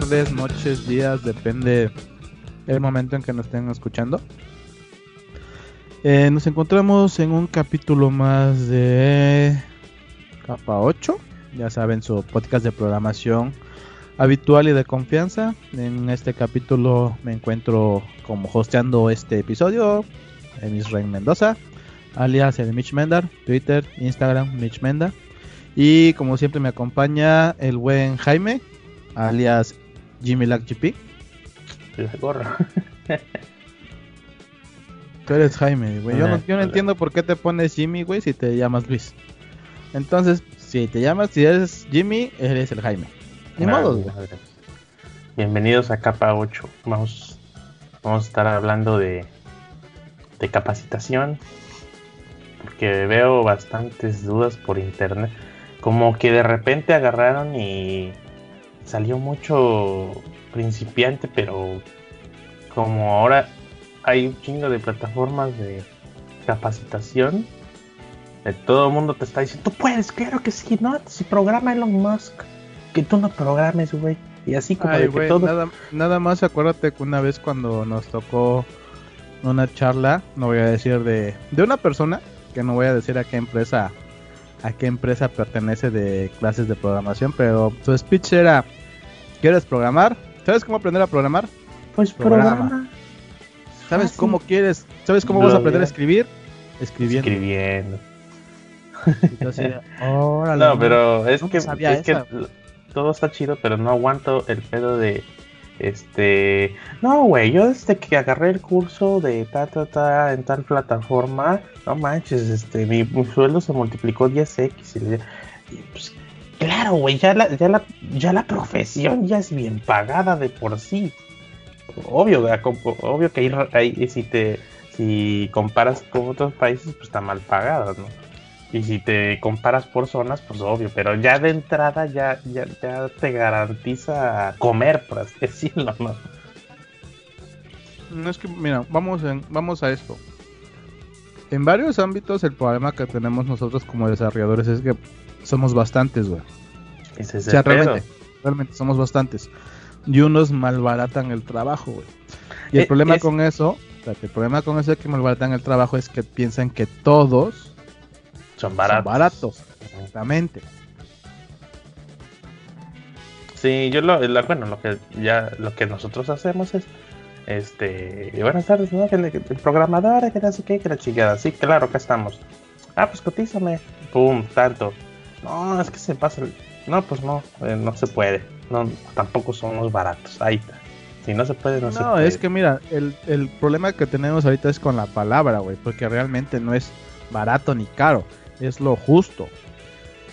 tardes, noches, días, depende el momento en que nos estén escuchando. Eh, nos encontramos en un capítulo más de Capa 8, ya saben, su podcast de programación habitual y de confianza. En este capítulo me encuentro como hosteando este episodio en Israel Mendoza, alias el Mitch Mendar, Twitter, Instagram, Mitch Menda. Y como siempre me acompaña el buen Jaime, alias Jimmy Lack GP. gorra. Tú eres Jaime, güey. Yo no, yo no entiendo por qué te pones Jimmy, güey, si te llamas Luis. Entonces, si te llamas, si eres Jimmy, eres el Jaime. Ni modo, güey. Bienvenidos a Capa 8. Vamos, vamos a estar hablando de, de capacitación. Porque veo bastantes dudas por internet. Como que de repente agarraron y salió mucho principiante, pero como ahora hay un chingo de plataformas de capacitación. De todo el mundo te está diciendo, tú puedes, claro que sí, ¿no? Si programa Elon Musk, que tú no programes, güey. Y así como de que todo... nada, nada más acuérdate que una vez cuando nos tocó una charla, no voy a decir de, de una persona, que no voy a decir a qué empresa a qué empresa pertenece de clases de programación, pero su speech era, ¿quieres programar? ¿Sabes cómo aprender a programar? Pues programa. ¿Sabes cómo quieres? ¿Sabes cómo vas a aprender a escribir? Escribiendo. Escribiendo. no, pero es que, es que todo está chido, pero no aguanto el pedo de este. No, güey, yo desde que agarré el curso de ta ta ta en tal plataforma, no manches, este, mi, sueldo se multiplicó 10x. Y, pues, claro, güey, ya la, ya, la, ya la profesión ya es bien pagada de por sí obvio, obvio que ahí, si te si comparas con otros países, pues está mal pagado, ¿no? Y si te comparas por zonas, pues obvio, pero ya de entrada ya, ya, te garantiza comer, por así decirlo, ¿no? No es que, mira, vamos, en, vamos a esto. En varios ámbitos el problema que tenemos nosotros como desarrolladores es que somos bastantes, güey. o sea, realmente, realmente somos bastantes y unos malbaratan el trabajo, güey. Y el eh, problema con eso, el problema con eso de que malbaratan el trabajo es que piensan que todos son baratos. Son baratos, exactamente. Sí, yo lo, bueno, lo que ya, lo que nosotros hacemos es, este, buenas tardes, ¿no? el, programador, que no sé qué, que la chingada, sí, claro, acá estamos. Ah, pues cotízame, pum, tanto. No, es que se pasa, no, pues no, eh, no se puede no, tampoco somos baratos. Ahí está. Si no se puede, no, se puede. No, es que mira, el, el problema que tenemos ahorita es con la palabra, güey, porque realmente no es barato ni caro, es lo justo.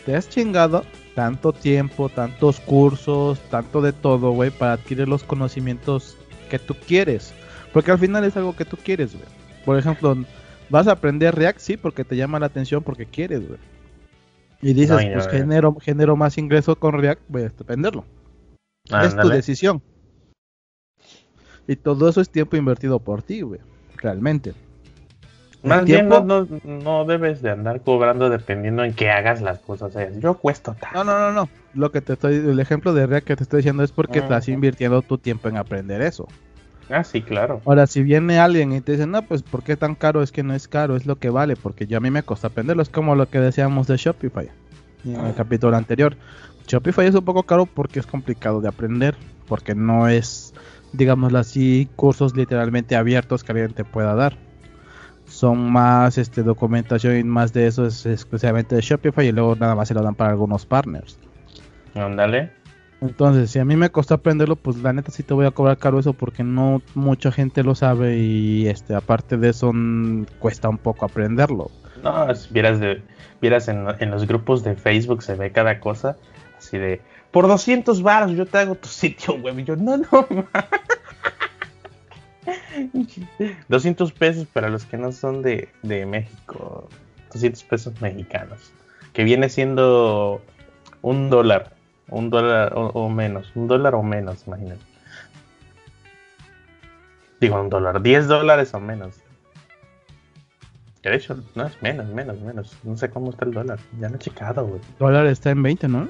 Te has chingado tanto tiempo, tantos cursos, tanto de todo, güey, para adquirir los conocimientos que tú quieres. Porque al final es algo que tú quieres, güey. Por ejemplo, vas a aprender React, sí, porque te llama la atención, porque quieres, güey. Y dices, pues genero, genero más ingresos con React, voy a aprenderlo es tu decisión. Y todo eso es tiempo invertido por ti, güey. Realmente. Más bien no, debes de andar cobrando dependiendo en que hagas las cosas. yo cuesto No, no, no, no. Lo que te estoy, el ejemplo de React que te estoy diciendo es porque estás invirtiendo tu tiempo en aprender eso. Ah, sí, claro. Ahora, si viene alguien y te dice, no, pues, ¿por qué tan caro? Es que no es caro, es lo que vale, porque ya a mí me costó aprenderlo. Es como lo que decíamos de Shopify en el capítulo anterior. Shopify es un poco caro porque es complicado de aprender, porque no es, digámoslo así, cursos literalmente abiertos que alguien te pueda dar. Son más este, documentación y más de eso es exclusivamente de Shopify y luego nada más se lo dan para algunos partners. Ándale. Entonces, si a mí me costó aprenderlo, pues la neta sí te voy a cobrar caro eso porque no mucha gente lo sabe y este aparte de eso cuesta un poco aprenderlo. No, vieras de vieras en, en los grupos de Facebook se ve cada cosa Así de, por 200 baros yo te hago tu sitio web. Y yo, no, no. 200 pesos para los que no son de, México. 200 pesos mexicanos. Que viene siendo un dólar. Un dólar o, menos. Un dólar o menos, imagínate. Digo, un dólar. 10 dólares o menos. de hecho, no es menos, menos, menos. No sé cómo está el dólar. Ya no he checado, güey. Dólar está en 20, ¿no?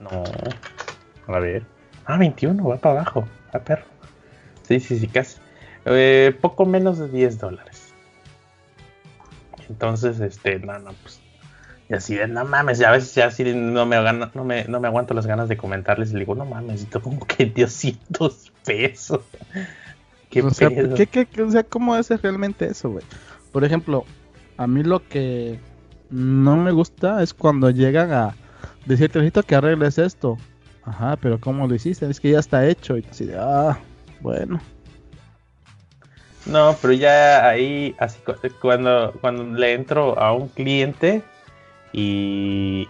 No. A ver. Ah, 21, va para abajo, a perro. Sí, sí, sí, casi. Eh, poco menos de 10 dólares. Entonces, este, no, no, pues. Y así de, no mames, ya a veces ya así no me, no me, no me aguanto las ganas de comentarles y le digo, no mames, como que 200 pesos. ¿Qué, o sea, ¿qué, qué, o sea, ¿cómo es realmente eso, güey? Por ejemplo, a mí lo que no me gusta es cuando llegan a decirte, necesito que arregles esto. Ajá, pero ¿cómo lo hiciste? Es que ya está hecho. Y así de, ah, bueno. No, pero ya ahí, así cuando, cuando le entro a un cliente y,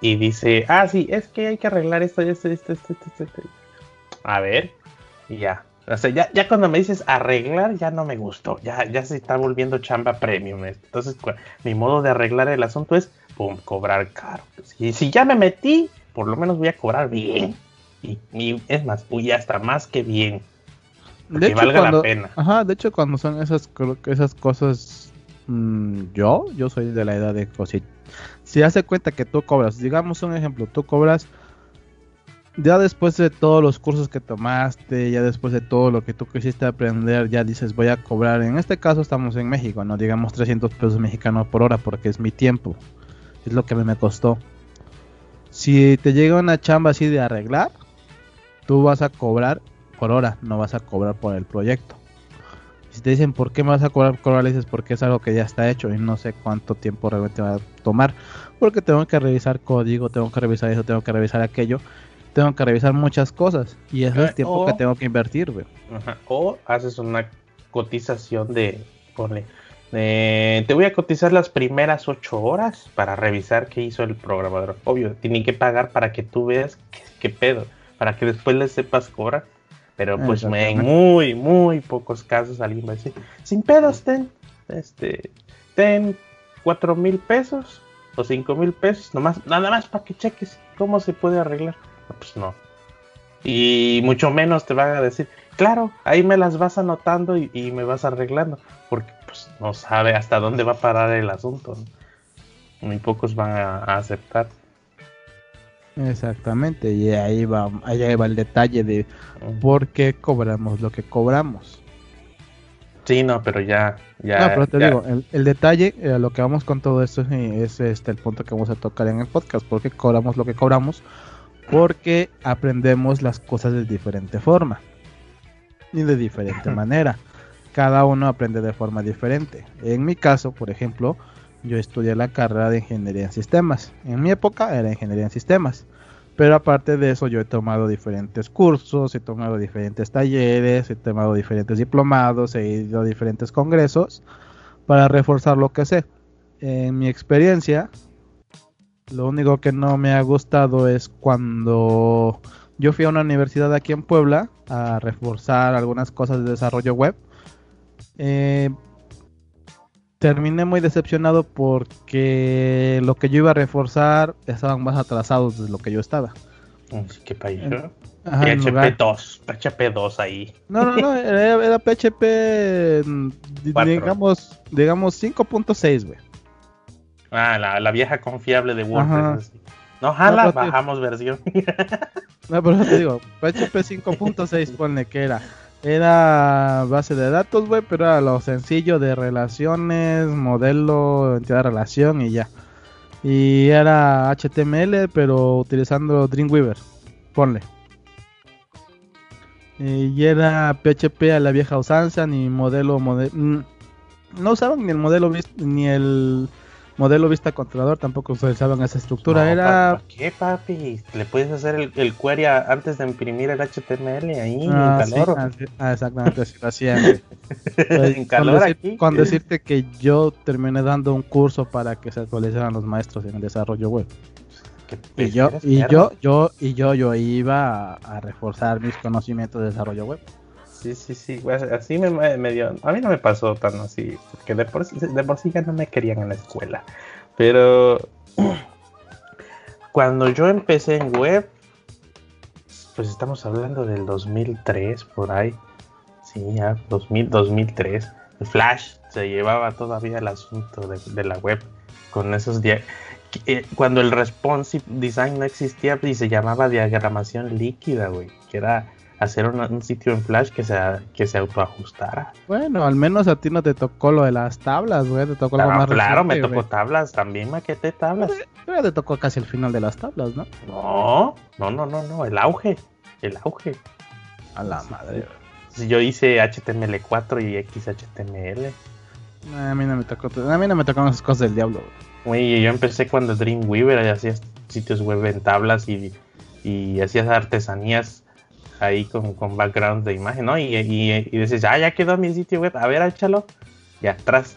y dice, ah, sí, es que hay que arreglar esto, esto, esto, esto, esto. A ver, y ya. O sea, ya, ya cuando me dices arreglar, ya no me gustó. Ya, ya se está volviendo chamba premium. Entonces, mi modo de arreglar el asunto es, pum, cobrar caro. Si, si ya me metí, por lo menos voy a cobrar bien. Y, es más, voy hasta más que bien. De hecho, valga la pena. Ajá, de hecho, cuando son esas, esas cosas, mm, yo, yo soy de la edad de cositas. Si hace cuenta que tú cobras, digamos un ejemplo, tú cobras ya después de todos los cursos que tomaste, ya después de todo lo que tú quisiste aprender, ya dices voy a cobrar, en este caso estamos en México, no digamos 300 pesos mexicanos por hora porque es mi tiempo, es lo que me costó. Si te llega una chamba así de arreglar, tú vas a cobrar por hora, no vas a cobrar por el proyecto. Si te dicen por qué me vas a cobrar por hora, le dices porque es algo que ya está hecho y no sé cuánto tiempo realmente va a tomar. Porque tengo que revisar código, tengo que revisar eso, tengo que revisar aquello tengo que revisar muchas cosas y es el eh, tiempo que tengo que invertir, güey. O haces una cotización de, ponle, te voy a cotizar las primeras ocho horas para revisar qué hizo el programador. Obvio, tienen que pagar para que tú veas qué, pedo, para que después le sepas cobrar. Pero pues en muy, muy pocos casos alguien va a decir, sin pedos, ten, este, ten cuatro mil pesos o cinco mil pesos, nomás, nada más para que cheques cómo se puede arreglar pues no. Y mucho menos te van a decir, claro, ahí me las vas anotando y, me vas arreglando, porque pues no sabe hasta dónde va a parar el asunto. Muy pocos van a, aceptar. Exactamente, y ahí va, ahí va el detalle de por qué cobramos lo que cobramos. Sí, no, pero ya, ya. No, pero te digo, el, detalle, eh, lo que vamos con todo esto es, este el punto que vamos a tocar en el podcast, porque cobramos lo que cobramos, porque aprendemos las cosas de diferente forma y de diferente manera. Cada uno aprende de forma diferente. En mi caso, por ejemplo, yo estudié la carrera de ingeniería en sistemas. En mi época era ingeniería en sistemas. Pero aparte de eso, yo he tomado diferentes cursos, he tomado diferentes talleres, he tomado diferentes diplomados, he ido a diferentes congresos para reforzar lo que sé. En mi experiencia, lo único que no me ha gustado es cuando yo fui a una universidad aquí en Puebla a reforzar algunas cosas de desarrollo web. Eh, terminé muy decepcionado porque lo que yo iba a reforzar estaban más atrasados de lo que yo estaba. ¿Qué país? PHP 2, PHP 2 ahí. No, no, no, era, PHP, mm, digamos, digamos 5.6, güey. Ah, la, vieja confiable de WordPress. No, jala, bajamos versión. no, pero te digo, PHP 5.6 pone que era. Era base de datos, güey, pero era lo sencillo de relaciones, modelo, entidad de relación y ya. Y era HTML, pero utilizando Dreamweaver. Ponle. Y era PHP a la vieja usanza, ni modelo, mm, no usaban ni el modelo ni el modelo vista controlador tampoco utilizaban esa estructura. era. qué, papi? Le puedes hacer el, el, query antes de imprimir el HTML ahí en ah, calor. ah, exactamente, así lo hacían. en calor con, aquí. con decirte que yo terminé dando un curso para que se actualizaran los maestros en el desarrollo web. Y yo, y yo, yo, y yo, yo iba a reforzar mis conocimientos de desarrollo web. Sí, sí, sí, así me, dio, a mí no me pasó tan así, porque de por, sí ya no me querían en la escuela, pero cuando yo empecé en web, pues estamos hablando del 2003 por ahí, sí, ya, 2000, 2003, el Flash se llevaba todavía el asunto de, la web con esos eh, cuando el responsive design no existía y se llamaba diagramación líquida, güey, que era hacer un sitio en Flash que se, que se autoajustara. Bueno, al menos a ti no te tocó lo de las tablas, güey, te tocó claro, más Claro, me tocó tablas, también maquete tablas. Pero te tocó casi el final de las tablas, ¿no? No, no, no, no, no, el auge, el auge. A la madre. Yo hice HTML4 y XHTML. a mí no me tocó, a mí no me tocaron esas cosas del diablo. Güey, yo empecé cuando Dreamweaver hacía sitios web en tablas y, y hacías artesanías ahí con, con background de imagen, ¿no? Y, y, y, dices, ah, ya quedó mi sitio web, a ver, échalo. Y atrás,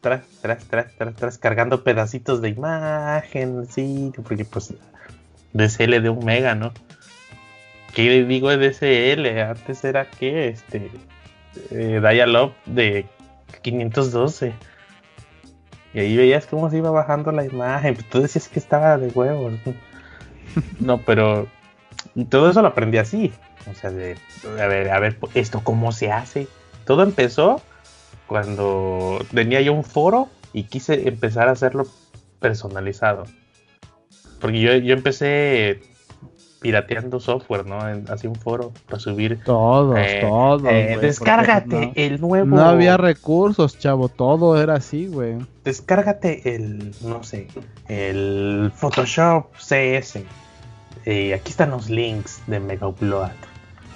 tras, tras, tras, tras, tras, cargando pedacitos de imagen, sí, porque pues DSL de un mega, ¿no? ¿Qué digo de DSL? Antes era que, este, eh, Dialog de 512. Y ahí veías cómo se iba bajando la imagen. Pues tú decías que estaba de huevos. No, pero y todo eso lo aprendí así. O sea, de, a ver, a ver, esto cómo se hace. Todo empezó cuando tenía yo un foro y quise empezar a hacerlo personalizado. Porque yo, yo empecé pirateando software, ¿no? Hacía un foro para subir. Todos, eh, todos. Eh, descárgate el nuevo. No había recursos, chavo. Todo era así, güey. Descárgate el, no sé, el Photoshop CS y aquí están los links de Mega Upload.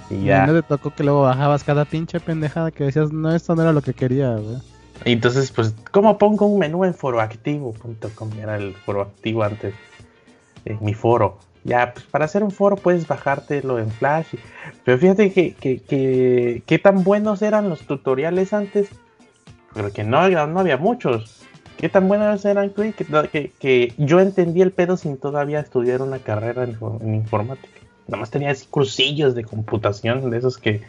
Y ya. no te tocó que luego bajabas cada pinche pendejada que decías, no, esto no era lo que quería, güey. Y entonces, pues, ¿cómo pongo un menú en foroactivo.com? Era el foro activo antes, en mi foro. Ya, pues para hacer un foro puedes bajártelo en Flash. Pero fíjate que, que, que, tan buenos eran los tutoriales antes. Porque no, no había muchos. ¿Qué tan buenas eran, que, que, que, yo entendí el pedo sin todavía estudiar una carrera en, informática. Nada más tenía así cursillos de computación, de esos que,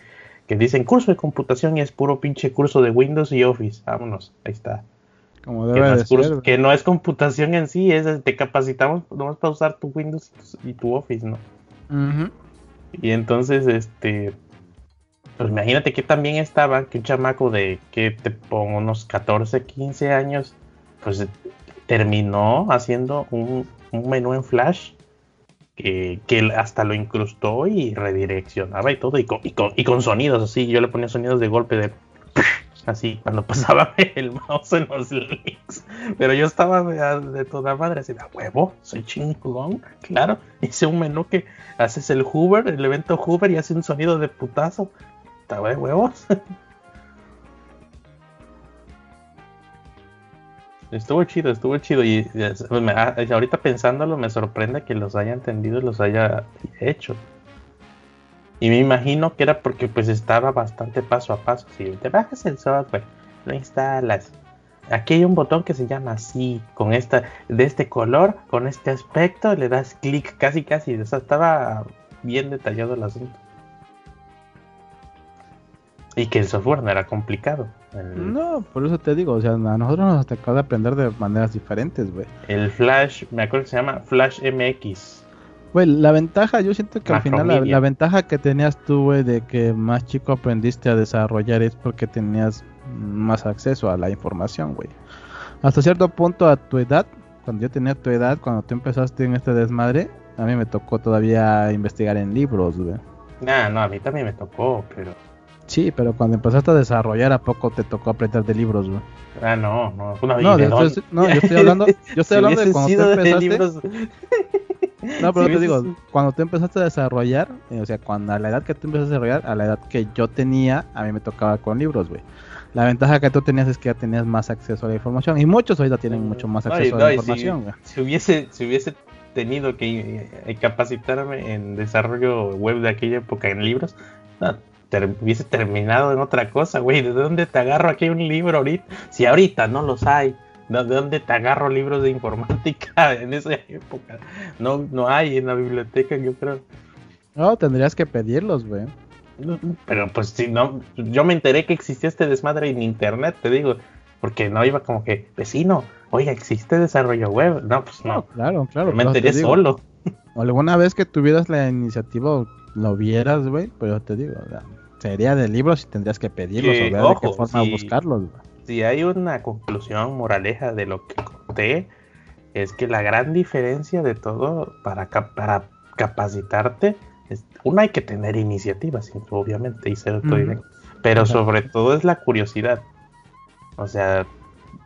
dicen curso de computación y es puro pinche curso de Windows y Office. Vámonos, ahí está. Como debe que, no es ser, que no es computación en sí, es te capacitamos nomás para usar tu Windows y tu, Office, ¿no? Y entonces, este, pues imagínate que también estaba que un chamaco de que te pongo unos 14, 15 años pues terminó haciendo un, menú en Flash que, hasta lo incrustó y redireccionaba y todo, y con, sonidos así. Yo le ponía sonidos de golpe de así cuando pasaba el mouse en los links. Pero yo estaba de, toda madre así de huevo, soy chingón, claro. Hice un menú que haces el Hoover, el evento Hoover y hace un sonido de putazo. Estaba de huevos. Estuvo chido, estuvo chido. Y, ah, ahorita pensándolo, me sorprende que los haya entendido y los haya hecho. Y me imagino que era porque pues estaba bastante paso a paso. Si te bajas el software, lo instalas. Aquí hay un botón que se llama así, con esta, de este color, con este aspecto, le das clic casi casi. O sea, estaba bien detallado el asunto. Y que el software no era complicado. No, por eso te digo, o sea, a nosotros nos tocado de aprender de maneras diferentes, güey. El Flash, me acuerdo que se llama Flash MX. Güey, la ventaja, yo siento que al final la, ventaja que tenías tú, güey, de que más chico aprendiste a desarrollar es porque tenías más acceso a la información, güey. Hasta cierto punto a tu edad, cuando yo tenía tu edad, cuando tú empezaste en este desmadre, a mí me tocó todavía investigar en libros, güey. Nah, no, a mí también me tocó, pero Sí, pero cuando empezaste a desarrollar, ¿a poco te tocó aprender de libros, güey? Ah, no, no. Una no, no, yo estoy hablando, yo estoy hablando de cuando tú empezaste. no, pero te digo, cuando tú empezaste a desarrollar, eh, o sea, cuando a la edad que tú empezaste a desarrollar, a la edad que yo tenía, a mí me tocaba con libros, güey. La ventaja que tú tenías es que ya tenías más acceso a la información. Y muchos ahorita tienen mucho más acceso a la información, güey. Si, hubiese, si hubiese tenido que eh, capacitarme en desarrollo web de aquella época en libros, no, hubiese terminado en otra cosa, güey. ¿De dónde te agarro aquí un libro ahorita? Si ahorita no los hay. ¿De dónde te agarro libros de informática en esa época? No, no hay en la biblioteca, yo creo. No, tendrías que pedirlos, güey. Pero pues si no, yo me enteré que existía este desmadre en internet, te digo, porque no iba como que, vecino, oiga, existe desarrollo web. No, pues no. claro, claro. Me enteré solo. O alguna vez que tuvieras la iniciativa lo vieras, güey, yo te digo, sería de libros y tendrías que pedirlos o ver de qué forma buscarlos. Si hay una conclusión moraleja de lo que conté, es que la gran diferencia de todo para, para capacitarte, es, una hay que tener iniciativas, obviamente, y ser autodidacta, pero sobre todo es la curiosidad. O sea,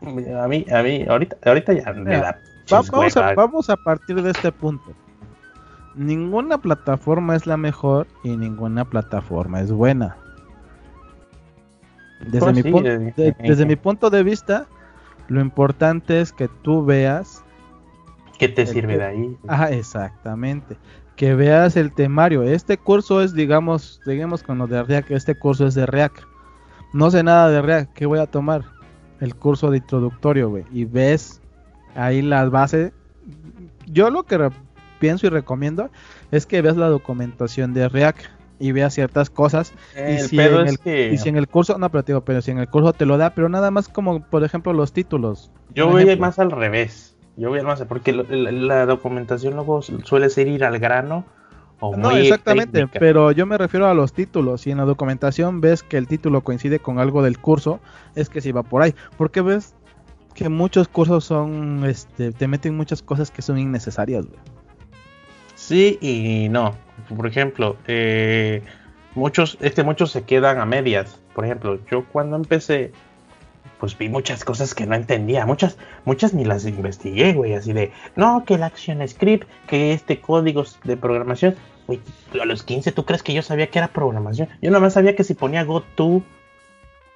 a mí, a mí, ahorita, ahorita ya me da vamos, a, vamos a partir de este punto. Ninguna plataforma es la mejor y ninguna plataforma es buena. Desde, pues mi, desde mi punto de vista, lo importante es que tú veas ¿Qué te sirve de ahí? Ajá, exactamente. Que veas el temario. Este curso es, digamos, digamos con lo de React, este curso es de React. No sé nada de React, ¿qué voy a tomar? El curso de introductorio, güey. Y ves ahí las bases. Yo lo que pienso y recomiendo es que veas la documentación de React y veas ciertas cosas. y, si en el, y si en el curso, no, pero digo, pero si en el curso te lo da, pero nada más como, por ejemplo, los títulos. Yo voy más al revés yo voy a sé porque la, documentación luego suele ser ir al grano. O no, exactamente, pero yo me refiero a los títulos. Si en la documentación ves que el título coincide con algo del curso, es que si va por ahí. Porque ves que muchos cursos son, este, te meten muchas cosas que son innecesarias, Sí y no. Por ejemplo, eh, muchos, este, muchos se quedan a medias. Por ejemplo, yo cuando empecé pues vi muchas cosas que no entendía, muchas, muchas ni las investigué, güey, así de, no, que el Action Script, que este código de programación, güey, a los 15 tú crees que yo sabía que era programación, yo nomás sabía que si ponía GoTo,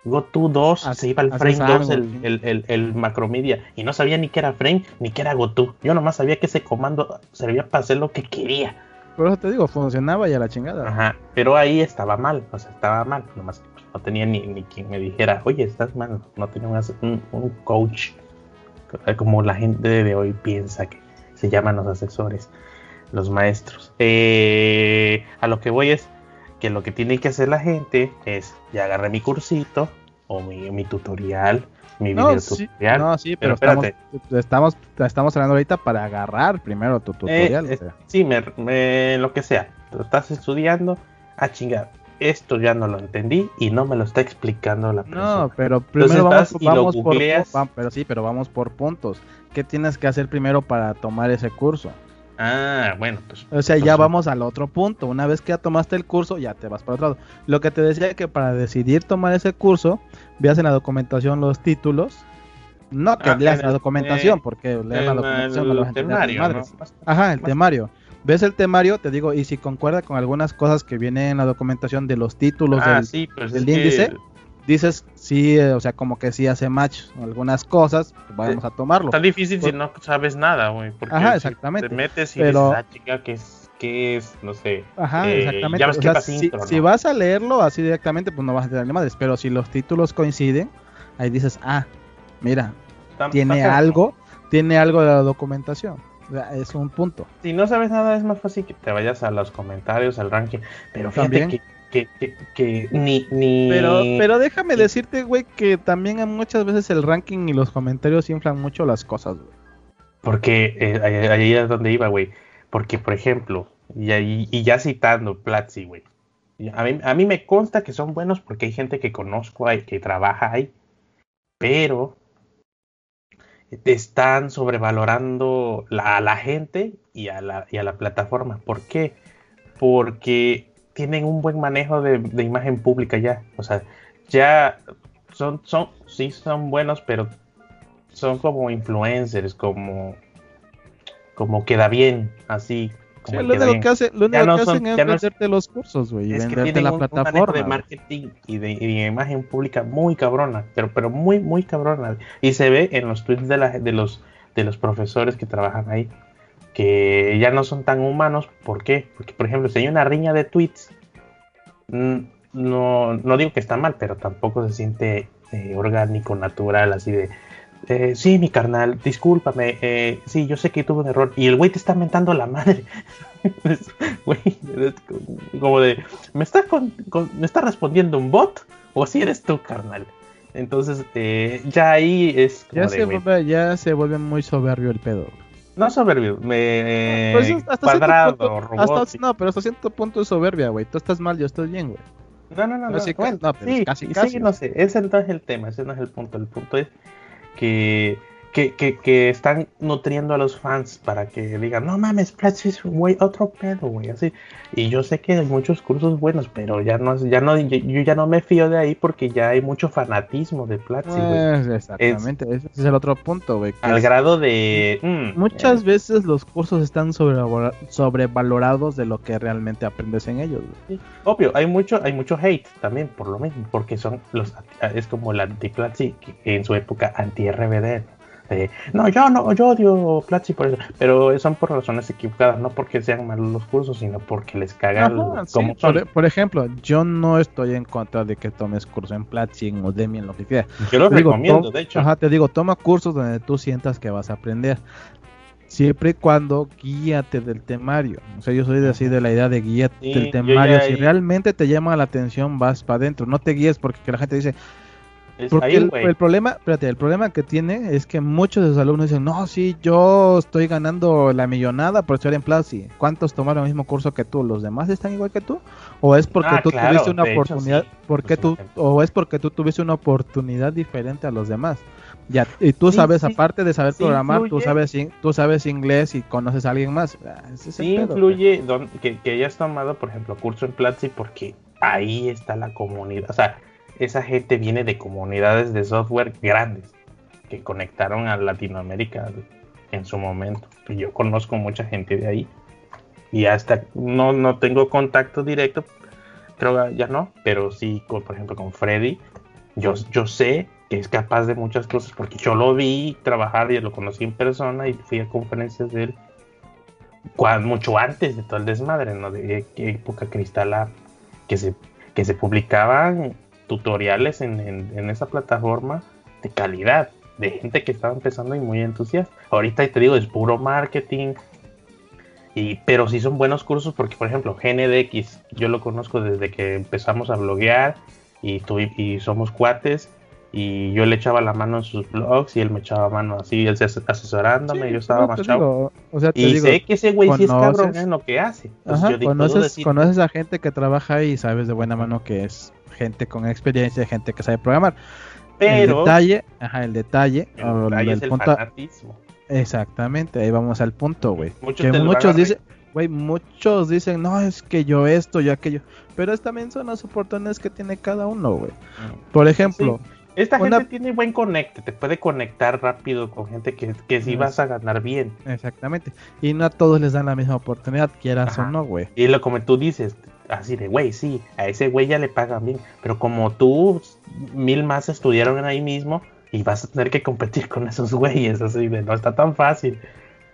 GoTo 2, se iba al frame 2 el, el, el, macromedia, y no sabía ni que era frame, ni que era GoTo, yo nomás sabía que ese comando servía para hacer lo que quería. Por eso te digo, funcionaba ya la chingada. Ajá, pero ahí estaba mal, o sea, estaba mal, nomás no tenía ni, ni quien me dijera, oye, estás mal, no tenía un, coach como la gente de hoy piensa que se llaman los asesores, los maestros. Eh, a lo que voy es que lo que tiene que hacer la gente es, ya agarré mi cursito o mi, tutorial, mi video tutorial. no, sí, pero, espérate. Estamos, estamos, hablando ahorita para agarrar primero tu tutorial. Eh, sí, me, lo que sea. estás estudiando, a chingar esto ya no lo entendí y no me lo está explicando la persona. No, pero primero vamos, por pero sí, pero vamos por puntos. ¿Qué tienes que hacer primero para tomar ese curso? Ah, bueno, pues. O sea, ya vamos al otro punto. Una vez que ya tomaste el curso, ya te vas para otro lado. Lo que te decía que para decidir tomar ese curso, veas en la documentación los títulos. No que ah, leas la documentación, porque leas la documentación el, el temario, Ajá, el temario ves el temario, te digo, y si concuerda con algunas cosas que vienen en la documentación de los títulos ah, del, pues índice, dices, sí, eh, o sea, como que sí hace match algunas cosas, pues vamos a tomarlo. Está difícil si no sabes nada, güey. Ajá, exactamente. te metes y pero... dices, ah, chica, que es, que es, no sé. Ajá, eh, exactamente. Ya si, si, vas a leerlo así directamente, pues no vas a tener madres, pero si los títulos coinciden, ahí dices, ah, mira, tiene algo, tiene algo de la documentación es un punto. Si no sabes nada, es más fácil que te vayas a los comentarios, al ranking. Pero fíjate que, que, ni, ni... Pero, pero déjame decirte, güey, que también muchas veces el ranking y los comentarios inflan mucho las cosas, güey. Porque eh, ahí es donde iba, güey. Porque, por ejemplo, y, y ya citando Platzi, güey. A mí, a mí me consta que son buenos porque hay gente que conozco ahí, que trabaja ahí. Pero te están sobrevalorando a la gente y a la, y a la plataforma. ¿Por qué? Porque tienen un buen manejo de, imagen pública ya. O sea, ya son, son, sí son buenos, pero son como influencers, como, como queda bien, así lo único que, hace, lo único que hacen es venderte los cursos, güey, y venderte la plataforma. de marketing y de, imagen pública muy cabrona, pero, pero muy, muy cabrona. Y se ve en los tweets de, la, de, los, de los profesores que trabajan ahí, que ya no son tan humanos. ¿Por qué? Porque, por ejemplo, si hay una riña de tweets, no, no digo que está mal, pero tampoco se siente eh, orgánico, natural, así de eh, sí, mi carnal, discúlpame, eh, sí, yo sé que tuve un error. Y el güey te está mentando la madre. güey, como de, ¿me está, ¿me está respondiendo un bot? ¿O si eres tú, carnal? Entonces, eh, ya ahí es. ya, se vuelve, ya se vuelve muy soberbio el pedo. No soberbio, me. Pues hasta cuadrado, punto, no, pero hasta cierto punto es soberbia, güey. Tú estás mal, yo estoy bien, güey. No, no, no, no. sí, casi, casi. Sí, no sé, ese no es el tema, ese no es el punto. El punto es que, que, que, que, están nutriendo a los fans para que digan, no mames, Platzi es güey, otro pedo, güey, así. Y yo sé que hay muchos cursos buenos, pero ya no, ya no, yo, ya no me fío de ahí porque ya hay mucho fanatismo de Platzi, güey. exactamente, ese es el otro punto, güey. Al grado de... Mm, muchas eh. veces los cursos están sobrevalorados de lo que realmente aprendes en ellos, güey. Obvio, hay mucho, hay mucho hate también por lo mismo, porque son los, es como la anti-Platzi en su época anti-RBD, no, yo no, yo odio Platzi por eso, pero son por razones equivocadas, no porque sean malos los cursos, sino porque les cagan como Por, ejemplo, yo no estoy en contra de que tomes curso en Platzi, en Udemy, en lo que sea. Yo lo recomiendo, de hecho. Ajá, te digo, toma cursos donde tú sientas que vas a aprender. Siempre y cuando guíate del temario. O sea, yo soy de así de la idea de guíate del temario. Si realmente te llama la atención, vas para adentro. No te guíes porque la gente dice, porque el, problema, espérate, el problema que tiene es que muchos de sus alumnos dicen, no, sí, yo estoy ganando la millonada por estar en Platzi. ¿Cuántos tomaron el mismo curso que tú? ¿Los demás están igual que tú? ¿O es porque ah, tú tuviste una oportunidad, porque tú, o es porque tú tuviste una oportunidad diferente a los demás? Ya, y tú sabes, aparte de saber programar, tú sabes, tú sabes inglés y conoces a alguien más. Ah, sí influye que, que hayas tomado, por ejemplo, curso en Platzi porque ahí está la comunidad. O sea, esa gente viene de comunidades de software grandes que conectaron a Latinoamérica en su momento. Y yo conozco mucha gente de ahí. Y hasta no, no tengo contacto directo, creo ya no, pero sí, con, por ejemplo, con Freddy, yo, yo sé que es capaz de muchas cosas porque yo lo vi trabajar y lo conocí en persona y fui a conferencias de él mucho antes de todo el desmadre, ¿no? De época cristal que se, que se publicaban tutoriales en, esa plataforma de calidad, de gente que estaba empezando y muy entusiasta. Ahorita te digo, es puro marketing. Y, pero sí son buenos cursos porque, por ejemplo, GNDX, yo lo conozco desde que empezamos a bloguear y, y somos cuates y yo le echaba la mano en sus blogs y él me echaba mano así, asesorándome, yo estaba más chavo. y sé que ese güey sí es cabrón en lo que hace. conoces, conoces a gente que trabaja ahí y sabes de buena mano que es gente con experiencia, gente que sabe programar. Pero el detalle, ajá, el detalle, el es el fanatismo. Exactamente, ahí vamos al punto, güey. Muchos, que muchos dicen, güey, muchos dicen, no, es que yo esto, yo aquello. Pero también son las oportunidades que tiene cada uno, güey. Mm. Por ejemplo, esta gente tiene buen conecte, te puede conectar rápido con gente que, que sí vas a ganar bien. Exactamente. Y no a todos les dan la misma oportunidad, quieras o no, güey. Y lo como tú dices, así de, güey, sí, a ese güey ya le pagan bien, pero como tú, mil más estudiaron ahí mismo y vas a tener que competir con esos güeyes, así de, no está tan fácil.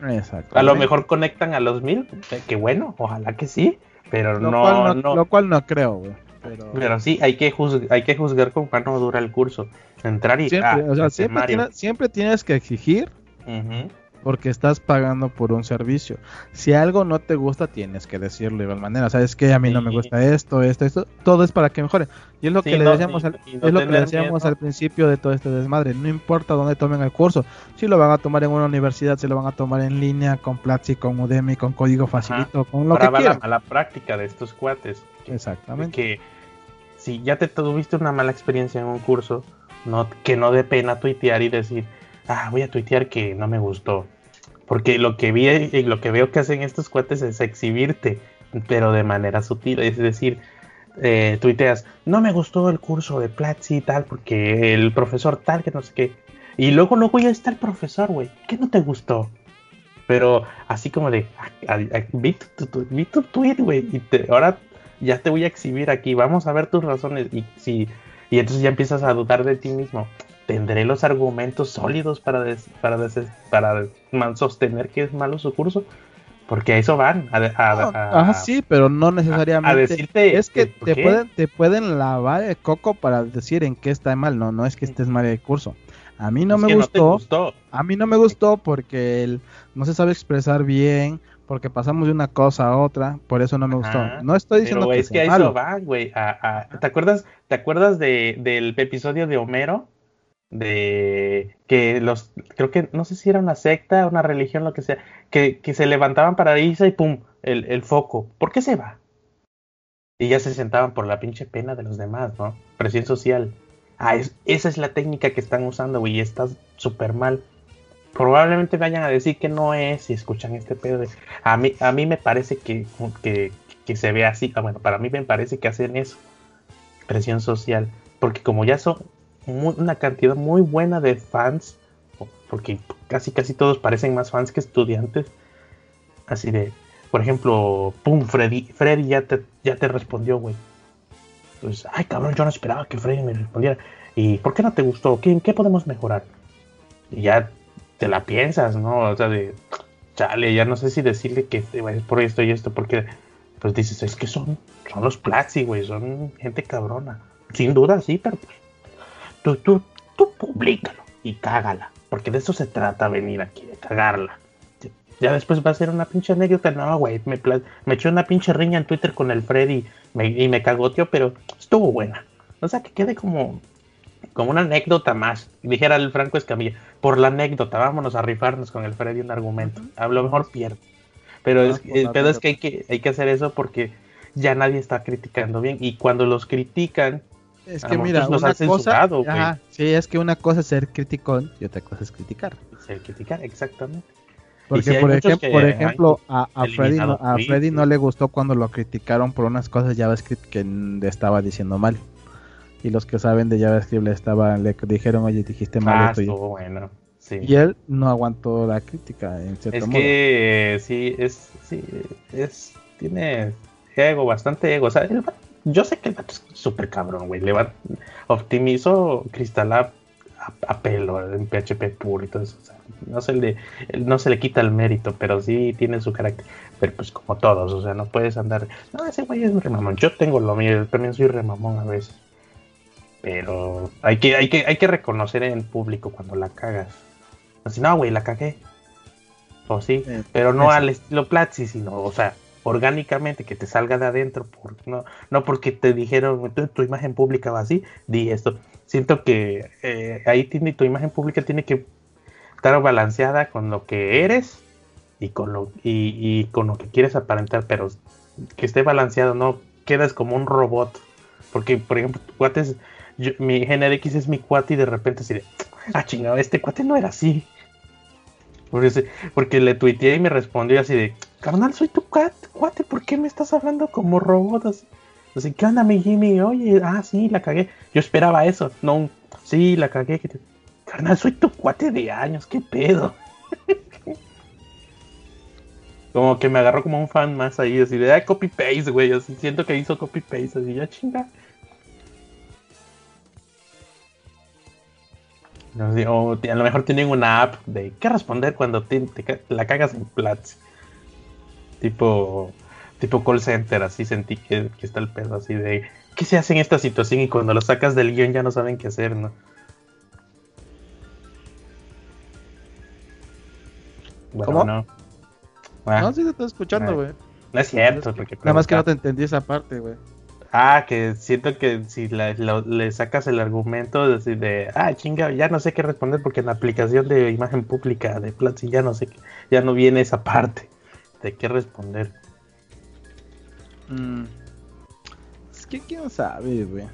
Exacto. A lo mejor conectan a los mil, que bueno, ojalá que sí, pero no, no, Lo cual no creo, güey. Pero... sí, hay que, juzgar, hay que juzgar con cuánto dura el curso. Entrar y... Siempre, o sea, siempre, tienes, siempre, tienes, que exigir porque estás pagando por un servicio. Si algo no te gusta, tienes que decirlo de igual manera. Sabes que a mí no me gusta esto, esto, esto. Todo es para que mejore. Y es lo que le decíamos, al, es lo que le decíamos al principio de todo este desmadre. No importa dónde tomen el curso. Si lo van a tomar en una universidad, si lo van a tomar en línea, con Platzi, con Udemy, con código facilito, con lo que quieran. La práctica de estos cuates. Exactamente. Que si ya te tuviste una mala experiencia en un curso, no, que no dé pena tuitear y decir ah, voy a tuitear que no me gustó. Porque lo que vi y lo que veo que hacen estos cuates es exhibirte, pero de manera sutil. Es decir, eh, tuiteas, no me gustó el curso de Platzi y tal, porque el profesor tal, que no sé qué. Y luego, luego ya está el profesor, güey. ¿Qué no te gustó? Pero así como de, ah, ah, ah, vi, tu, tweet, güey, y ahora ya te voy a exhibir aquí, vamos a ver tus razones. Y, si, y entonces ya empiezas a dudar de ti mismo tendré los argumentos sólidos para, para, para sostener que es malo su curso. Porque a eso van. A, sí, pero no necesariamente. decirte. Es que te pueden, te pueden lavar el coco para decir en qué está mal. No, no es que estés mal el curso. A mí no me gustó, A mí no me gustó porque él no se sabe expresar bien. Porque pasamos de una cosa a otra. Por eso no me gustó. No estoy diciendo pero que es que a eso van, güey. ¿Te acuerdas, ¿te acuerdas de, del episodio de Homero? De que los, creo que, no sé si era una secta, una religión, lo que sea, que, que se levantaban para irse y pum, el, el, foco. ¿Por qué se va? Y ya se sentaban por la pinche pena de los demás, ¿no? Presión social. Ah, esa es la técnica que están usando, güey, y está súper mal. probablemente vayan a decir que no es si escuchan este pedo. a, mí, a mí me parece que, que, se ve así. Ah, bueno, para mí me parece que hacen eso. Presión social. Porque como ya son una cantidad muy buena de fans, porque casi casi todos parecen más fans que estudiantes. Así de, por ejemplo, pum, Freddy, Freddy ya te, ya te respondió, güey. Pues, ay cabrón, yo no esperaba que Freddy me respondiera. ¿Y por qué no te gustó? ¿Qué, qué podemos mejorar? Y ya te la piensas, ¿no? O sea, de, chale, ya no sé si decirle que es por esto y esto, porque pues dices, es que son, son los Platzi, güey, son gente cabrona. Sin duda, sí, pero pues, tú, tú, tú públicalo y cágala, porque de eso se trata venir aquí, de cagarla. Ya después va a ser una pinche anécdota, no, güey, me, me eché una pinche riña en Twitter con el Freddy me, y me cagoteó, pero estuvo buena. O sea, que quede como como una anécdota más, dijera el Franco Escamilla, por la anécdota, vámonos a rifarnos con el Freddy un argumento, a lo mejor pierde. Pero, es, pues el es que hay, que hay que hacer eso porque ya nadie está criticando bien y cuando los critican, es que mira, una cosa, sí, es que una cosa es ser criticón y otra cosa es criticar. Ser criticar, exactamente. Porque, por, ejemplo, por ejemplo, a, a, Freddy, no, a Freddy no le gustó cuando lo criticaron por unas cosas JavaScript que estaba diciendo mal y los que saben de JavaScript le estaban le dijeron oye dijiste mal ah, esto bueno y él no aguantó la crítica en cierto es modo. que sí es sí es tiene ego bastante ego o sea yo sé que el vato es súper cabrón güey. Le va optimizó Crystal a, pelo en PHP puro y todo eso. O sea, no se le no se le quita el mérito pero sí tiene su carácter. Pero pues como todos o sea no puedes andar no ese güey es un remamón yo tengo lo mío también soy remamón a veces. Pero hay que, hay que, hay que reconocer en público cuando la cagas. Así, no, güey, la cagué. O sí, eh, pero no al estilo Platzi, sino, o sea, orgánicamente que te salga de adentro, no, no porque te dijeron tu, imagen pública va así, di esto. Siento que eh, ahí tiene, tu imagen pública tiene que estar balanceada con lo que eres y con lo, y, con lo que quieres aparentar, pero que esté balanceado, no quedas como un robot. Porque, por ejemplo, tu cuates mi GNX es mi cuate y de repente así de, ah, chingado, este cuate no era así. Porque, porque le tuiteé y me respondió así de, carnal, soy tu cuate, ¿por qué me estás hablando como robot? Así, así ¿qué onda, mi Jimmy? Oye, ah, sí, la cagué. Yo esperaba eso, no, sí, la cagué. Carnal, soy tu cuate de años, qué pedo. como que me agarró como un fan más ahí, así de, ah, copy paste, güey, así siento que hizo copy paste, así, ya chinga. o a lo mejor tienen una app de qué responder cuando te, la cagas en Platzi. Tipo, tipo call center, así sentí que, está el pedo así de qué se hace en esta situación y cuando lo sacas del guion ya no saben qué hacer, ¿no? ¿Cómo? no. Ah, no, sí te estoy escuchando, güey. No es cierto, porque Nada más que no te entendí esa parte, güey. Ah, que siento que si le sacas el argumento de, de, ah, chinga, ya no sé qué responder porque en la aplicación de imagen pública de Platzi ya no sé, ya no viene esa parte de qué responder. Mm. Es que quién sabe, güey.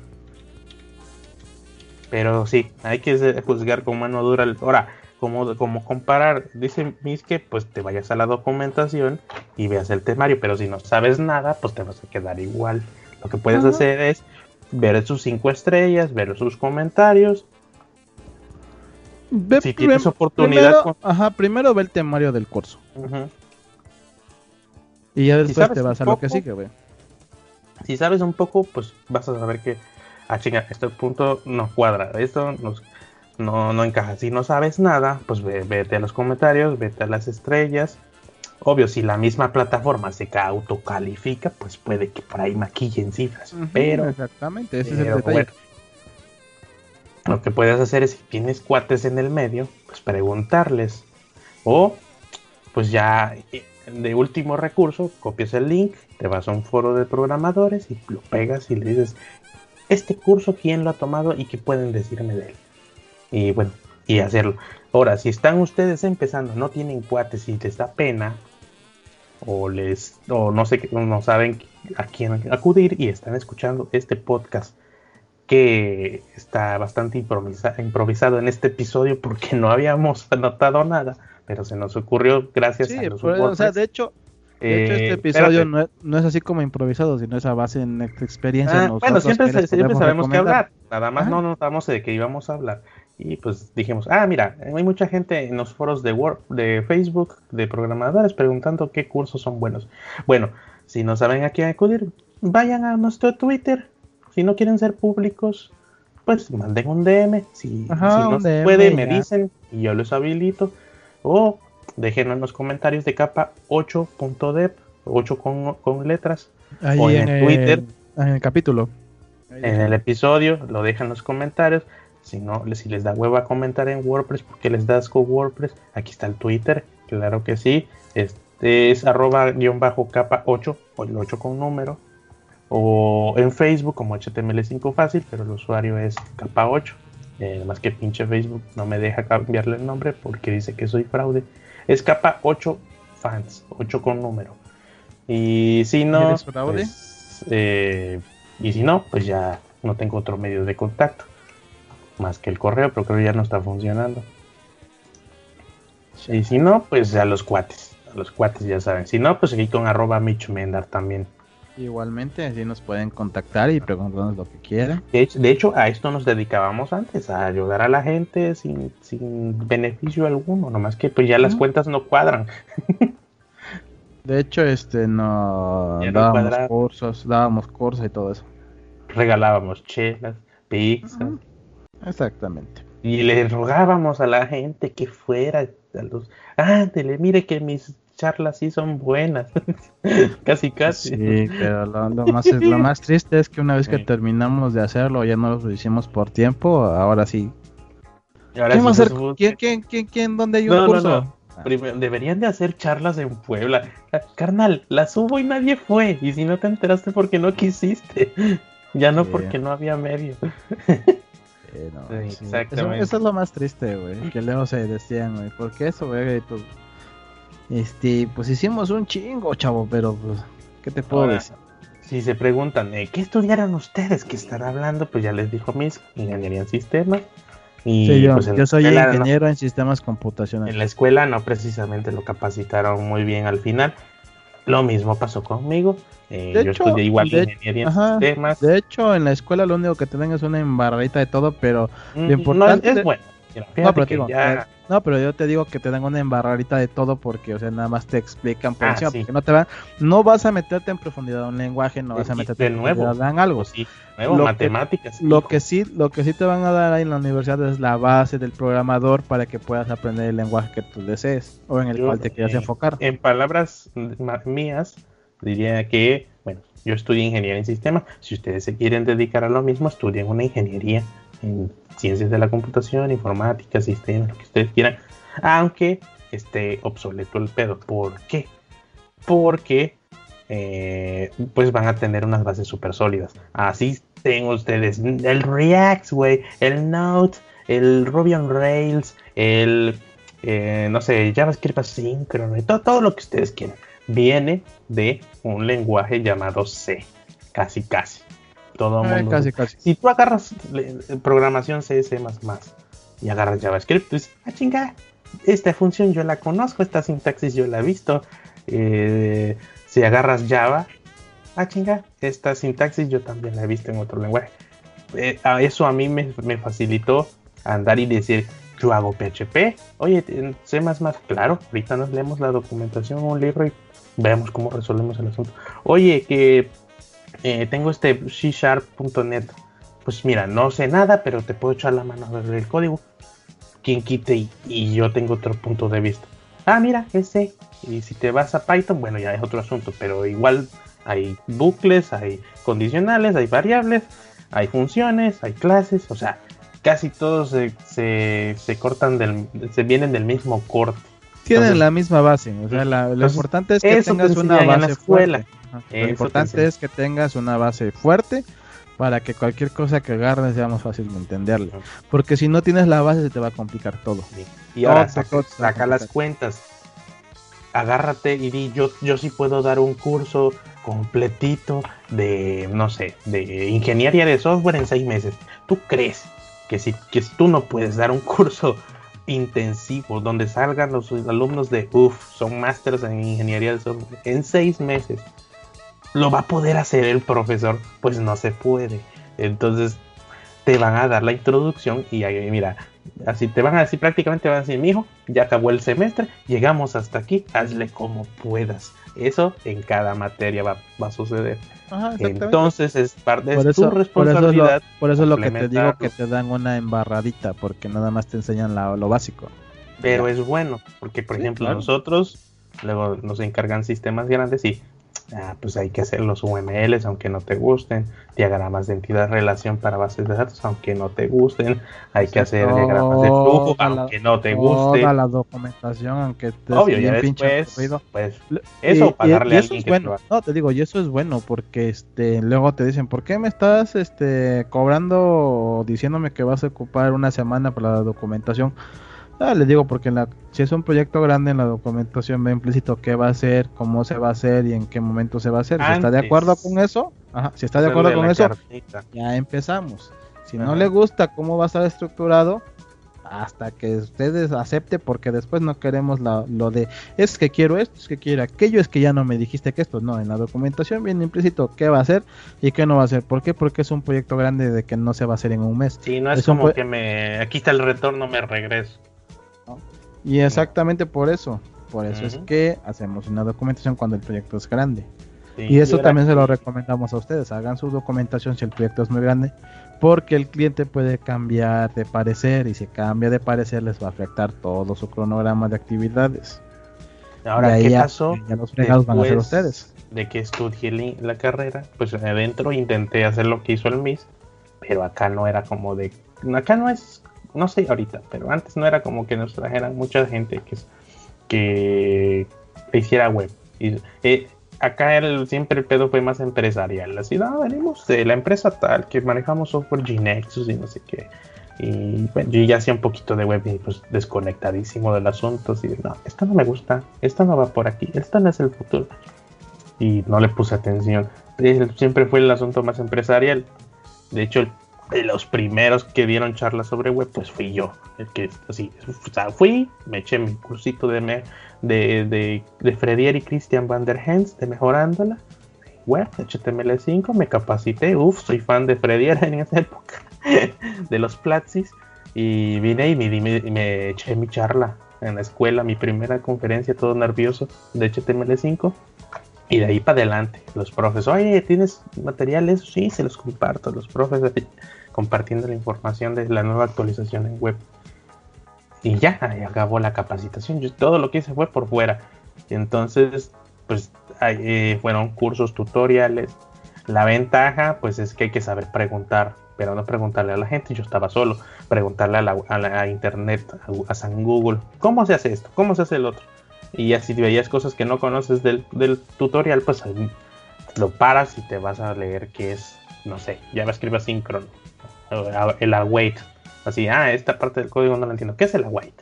Pero sí, hay que juzgar con mano dura. Ahora, como, como comparar, dice Miske, pues te vayas a la documentación y veas el temario, pero si no sabes nada, pues te vas a quedar igual. Lo que puedes hacer es ver sus cinco estrellas, ver sus comentarios. si tienes oportunidad. Primero, Ajá, primero ve el temario del curso. Y ya después te vas a lo que sigue, güey. Si sabes un poco, pues vas a saber que, ah, chinga, este punto no cuadra, esto no, no encaja. Si no sabes nada, pues vete a los comentarios, vete a las estrellas, Obvio, si la misma plataforma se autocalifica, pues puede que por ahí maquillen cifras. pero. Exactamente, ese es el detalle. lo que puedes hacer es, si tienes cuates en el medio, pues preguntarles. O, pues ya eh, de último recurso, copias el link, te vas a un foro de programadores y lo pegas y le dices, este curso, ¿quién lo ha tomado y qué pueden decirme de él? Y bueno, y hacerlo. Ahora, si están ustedes empezando, no tienen cuates y les da pena, o les, o no sé, no saben a quién acudir y están escuchando este podcast que está bastante improvisado en este episodio porque no habíamos anotado nada, pero se nos ocurrió gracias a los o sea, de hecho, de hecho, este eh, episodio no es, así como improvisado, sino es a base nuestra experiencia. Ah, bueno, siempre, sabemos qué hablar. Nada más no notamos de qué íbamos a hablar. Y pues dijimos, ah, mira, hay mucha gente en los foros de, Word, de Facebook, de programadores, preguntando qué cursos son buenos. Bueno, si no saben a quién acudir, vayan a nuestro Twitter. Si no quieren ser públicos, pues manden un DM. Si, no se puede, me dicen y yo los habilito. O dejen en los comentarios de capa 8.dev, 8 con, con letras. o en, el Twitter. En el capítulo. En el episodio, lo dejan en los comentarios. Si no, si les da hueva comentar en WordPress porque les das con WordPress, aquí está el Twitter, claro que sí. Este es arroba guion bajo capa 8 o el 8 con número. O en Facebook como HTML5 fácil, pero el usuario es capa 8. Eh, además que pinche Facebook no me deja cambiarle el nombre porque dice que soy fraude. Es capa 8 fans, 8 con número. Y si no, pues, eh, y si no, pues ya no tengo otro medio de contacto más que el correo, pero creo que ya no está funcionando. Y si no, pues a los cuates. A los cuates ya saben. Si no, pues aquí con arroba Mitch también. Igualmente, así nos pueden contactar y preguntarnos lo que quieran. De hecho, a esto nos dedicábamos antes, a ayudar a la gente sin, beneficio alguno, nomás que pues ya las cuentas no cuadran. de hecho, este no dábamos cursos, dábamos cursos y todo eso. Regalábamos chelas, pizza. Exactamente. Y le rogábamos a la gente que fuera a los, ándele, mire que mis charlas sí son buenas. casi, casi. Sí, pero lo, más, lo más triste es que una vez que terminamos de hacerlo, ya no lo hicimos por tiempo, ahora sí. ¿Quién va a hacer? ¿Quién, quién, quién, ¿Dónde hay un curso? deberían de hacer charlas en Puebla. Carnal, la subo y nadie fue. Y si no te enteraste porque no quisiste. Ya no porque no había medio. Exactamente. Eso, es lo más triste, güey. Que luego se decían, güey. Porque eso, güey, este, pues hicimos un chingo, chavo, pero pues, ¿qué te puedo decir? Si se preguntan, eh, ¿qué estudiaron ustedes? ¿Qué están hablando? Pues ya les dijo mis ingeniería en sistemas. Y yo, pues, yo soy ingeniero en sistemas computacionales. En la escuela no precisamente lo capacitaron muy bien al final. Lo mismo pasó conmigo. Eh, yo estudié igual de, ingeniería en sistemas. De hecho, en la escuela lo único que te es una embarradita de todo, pero lo mm, importante es, bueno. No, pero yo te digo que te dan una embarradita de todo porque, o sea, nada más te explican por ah, encima, porque no te van, no vas a meterte en profundidad en un lenguaje, no vas a meterte en nuevo, dan algo. Sí, nuevo, matemáticas. lo que sí, lo que sí te van a dar ahí en la universidad es la base del programador para que puedas aprender el lenguaje que tú desees o en el cual te quieras enfocar. En palabras mías, diría que, bueno, yo estudié ingeniería en sistemas. Si ustedes se quieren dedicar a lo mismo, estudien una ingeniería en ciencias de la computación, informática, sistemas, lo que ustedes quieran. Aunque esté obsoleto el pedo. ¿Por qué? Porque eh, pues van a tener unas bases súper sólidas. Así tengo ustedes el React, güey, el Node, el Ruby on Rails, el, eh, no sé, JavaScript asíncrono, todo, todo lo que ustedes quieran viene de un lenguaje llamado C, casi casi. Todo el mundo. Casi, casi. Si tú agarras programación C, C++ y agarras JavaScript, pues, ah, chinga, esta función yo la conozco, esta sintaxis yo la he visto. Eh, si agarras Java, ah, chinga, esta sintaxis yo también la he visto en otro lenguaje. Eh, eso a mí me, me facilitó andar y decir, yo hago PHP. Oye, sé más más claro. Ahorita nos leemos la documentación, un libro y veamos cómo resolvemos el asunto. Oye, que eh, tengo este C Sharp.net. Pues mira, no sé nada, pero te puedo echar la mano a ver el código. Quien quite y, yo tengo otro punto de vista. Ah, mira, ese. Y si te vas a Python, bueno, ya es otro asunto, pero igual hay bucles, hay condicionales, hay variables, hay funciones, hay clases, o sea, casi todos se, se, cortan del, se vienen del mismo corte. Tienen la misma base, o sea, lo importante es que tengas una base fuerte. Lo importante es que tengas una base fuerte para que cualquier cosa que agarres sea más fácil de entenderle. Porque si no tienes la base se te va a complicar todo. Y ahora saca, las cuentas. Agárrate y di, yo, yo sí puedo dar un curso completito de, no sé, de ingeniería de software en seis meses. ¿Tú crees que si, que tú no puedes dar un curso intensivo donde salgan los alumnos de, uff, son másteres en ingeniería de software en seis meses? ¿Lo va a poder hacer el profesor? Pues no se puede. Entonces te van a dar la introducción y ahí, mira, así te van a decir prácticamente, van a decir, mi hijo, ya acabó el semestre, llegamos hasta aquí, hazle como puedas. Eso en cada materia va, a suceder. Entonces es parte de tu responsabilidad. Por eso, es lo, que te digo que te dan una embarradita, porque nada más te enseñan lo básico. Pero es bueno, porque por ejemplo nosotros luego nos encargan sistemas grandes y Ah, pues hay que hacer los UMLs aunque no te gusten, diagramas de entidad relación para bases de datos aunque no te gusten, hay que hacer diagramas de flujo aunque no te guste. Toda la documentación aunque te Obvio, ya después, pues eso pagarle a alguien es bueno. No, te digo, y eso es bueno porque este luego te dicen, "¿Por qué me estás este cobrando diciéndome que vas a ocupar una semana para la documentación?" Ah, les digo porque la, si es un proyecto grande en la documentación ve implícito qué va a ser, cómo se va a hacer y en qué momento se va a hacer. Si está de acuerdo con eso, si está de acuerdo con eso, ya empezamos. Si no le gusta cómo va a estar estructurado, hasta que ustedes acepte porque después no queremos lo de es que quiero esto, es que quiero aquello, es que ya no me dijiste que esto, no, en la documentación viene implícito qué va a hacer y qué no va a hacer, ¿por qué? Porque es un proyecto grande de que no se va a hacer en un mes. Sí, no es, como que me aquí está el retorno, me regreso. Y exactamente por eso, por eso es que hacemos una documentación cuando el proyecto es grande. y eso también se lo recomendamos a ustedes, hagan su documentación si el proyecto es muy grande, porque el cliente puede cambiar de parecer y si cambia de parecer les va a afectar todo su cronograma de actividades. Ahora, ¿qué pasó? Ya los fregados van a ser ustedes. De que estudié la carrera, pues adentro intenté hacer lo que hizo el MIS, pero acá no era como de... Acá no es no sé ahorita, pero antes no era como que nos trajeran mucha gente que, que hiciera web. Y, eh, acá el, siempre el pedo fue más empresarial. Así, no, venimos de la empresa tal, que manejamos software Gnexus y no sé qué. Y bueno, yo ya hacía un poquito de web y pues desconectadísimo del asunto. Así, no, esto no me gusta, esto no va por aquí, esto no es el futuro. Y no le puse atención. Siempre fue el asunto más empresarial. De hecho, de los primeros que dieron charlas sobre web, pues fui yo. El que así, o sea, fui, me eché mi cursito de, me, de, de, de Fredier y Christian van der Hens de mejorándola. Web, HTML5, me capacité, uff, soy fan de Fredier en esa época, de los Platsis. Y vine y me, me eché mi charla en la escuela, mi primera conferencia, todo nervioso, de HTML5. Y de ahí para adelante, los profes, oye, ¿tienes materiales? Sí, se los comparto. Los profes compartiendo la información de la nueva actualización en web. Y ya, acabó la capacitación. Yo, todo lo que hice fue por fuera. Entonces, pues eh, fueron cursos, tutoriales. La ventaja, pues es que hay que saber preguntar, pero no preguntarle a la gente. Yo estaba solo, preguntarle a, la, a, internet, a, San Google, ¿cómo se hace esto? ¿Cómo se hace el otro? Y así veías cosas que no conoces del, tutorial, pues lo paras y te vas a leer que es, no sé, JavaScript asíncrono, el await. Así, ah, esta parte del código no la entiendo. ¿Qué es el await?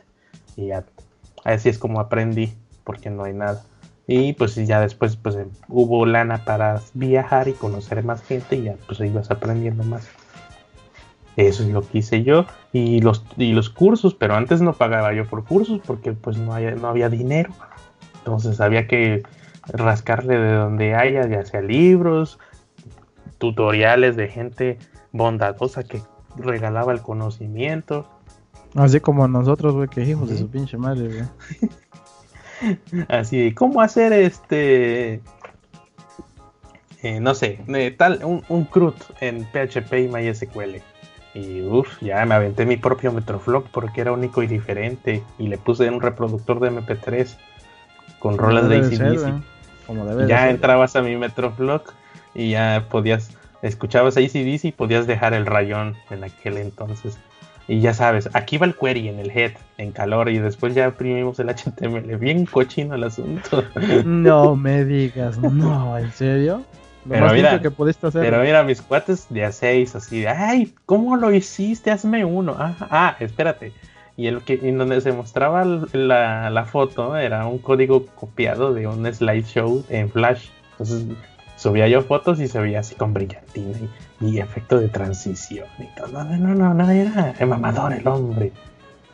Y ya, así es como aprendí, porque no hay nada. Y pues ya después pues hubo lana para viajar y conocer más gente y ya pues ibas aprendiendo más. Eso es lo que hice yo. Y los, y los cursos, pero antes no pagaba yo por cursos porque pues no, no había dinero. Entonces había que rascarle de donde haya, ya sea libros, tutoriales de gente bondadosa que regalaba el conocimiento. Así como nosotros, güey, que hijos de su pinche madre, güey. Así, ¿cómo hacer este eh, no sé, tal, un, un CRUD en PHP y MySQL. Y uff, ya me aventé mi propio Metroflog porque era único y diferente. Y le puse un reproductor de MP3 con rolas de ACDC. Ya entrabas a mi Metroflog y ya podías, escuchabas ACDC y podías dejar el rayón en aquel entonces. Y ya sabes, aquí va el query en el head, en calor, y después ya imprimimos el HTML. Bien cochino el asunto. No me digas, no, ¿en serio? pero mira, que pudiste hacer. Pero mira, mis cuates de A6, así de, ay, ¿cómo lo hiciste? Hazme uno. Ah, ah espérate. Y el que, en donde se mostraba la, la, foto era un código copiado de un slideshow en Flash. Entonces subía yo fotos y se veía así con brillantina y, efecto de transición y todo. No, no, no, no, era mamador el hombre.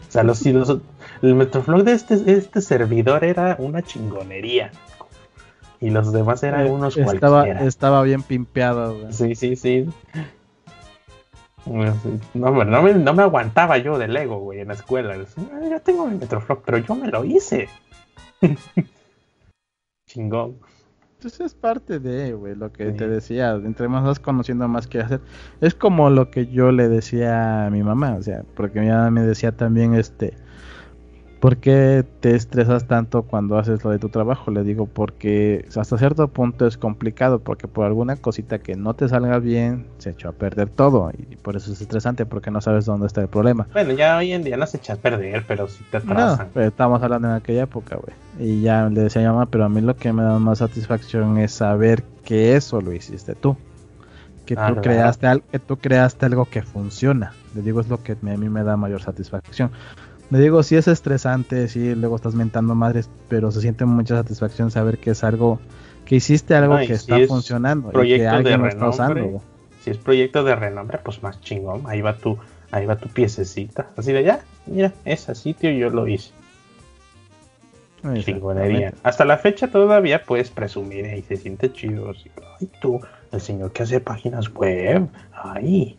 O sea, los, el Metroflog de este, este servidor era una chingonería. Y los demás eran eh, unos estaba, Estaba bien pimpeado, Sí, sí, sí. No, no, me, no me aguantaba yo del ego, güey, en la escuela. Yo tengo el Metroflog, pero yo me lo hice. Chingón. Entonces pues es parte de, güey, lo que te decía, entre más vas conociendo más que hacer. Es como lo que yo le decía a mi mamá, o sea, porque mi mamá me decía también, este, ¿Por qué te estresas tanto cuando haces lo de tu trabajo? Le digo, porque hasta cierto punto es complicado, porque por alguna cosita que no te salga bien, se echó a perder todo. Y por eso es estresante, porque no sabes dónde está el problema. Bueno, ya hoy en día no se echa a perder, pero sí te atrasan. No, estamos hablando en aquella época, güey. Y ya le decía a mi mamá, pero a mí lo que me da más satisfacción es saber que eso lo hiciste tú. Que, tú, creaste que tú creaste algo que funciona. Le digo, es lo que a mí me da mayor satisfacción me digo, sí es estresante, sí, luego estás mentando madres, pero se siente mucha satisfacción saber que es algo, que hiciste algo que está funcionando y que alguien lo está usando. Si es proyecto de renombre, pues más chingón, ahí va tu, ahí va tu piececita, así de allá, mira, ese sitio yo lo hice. Chingonería. Hasta la fecha todavía puedes presumir y se siente chido. Ay, tú, el señor que hace páginas web. Ay,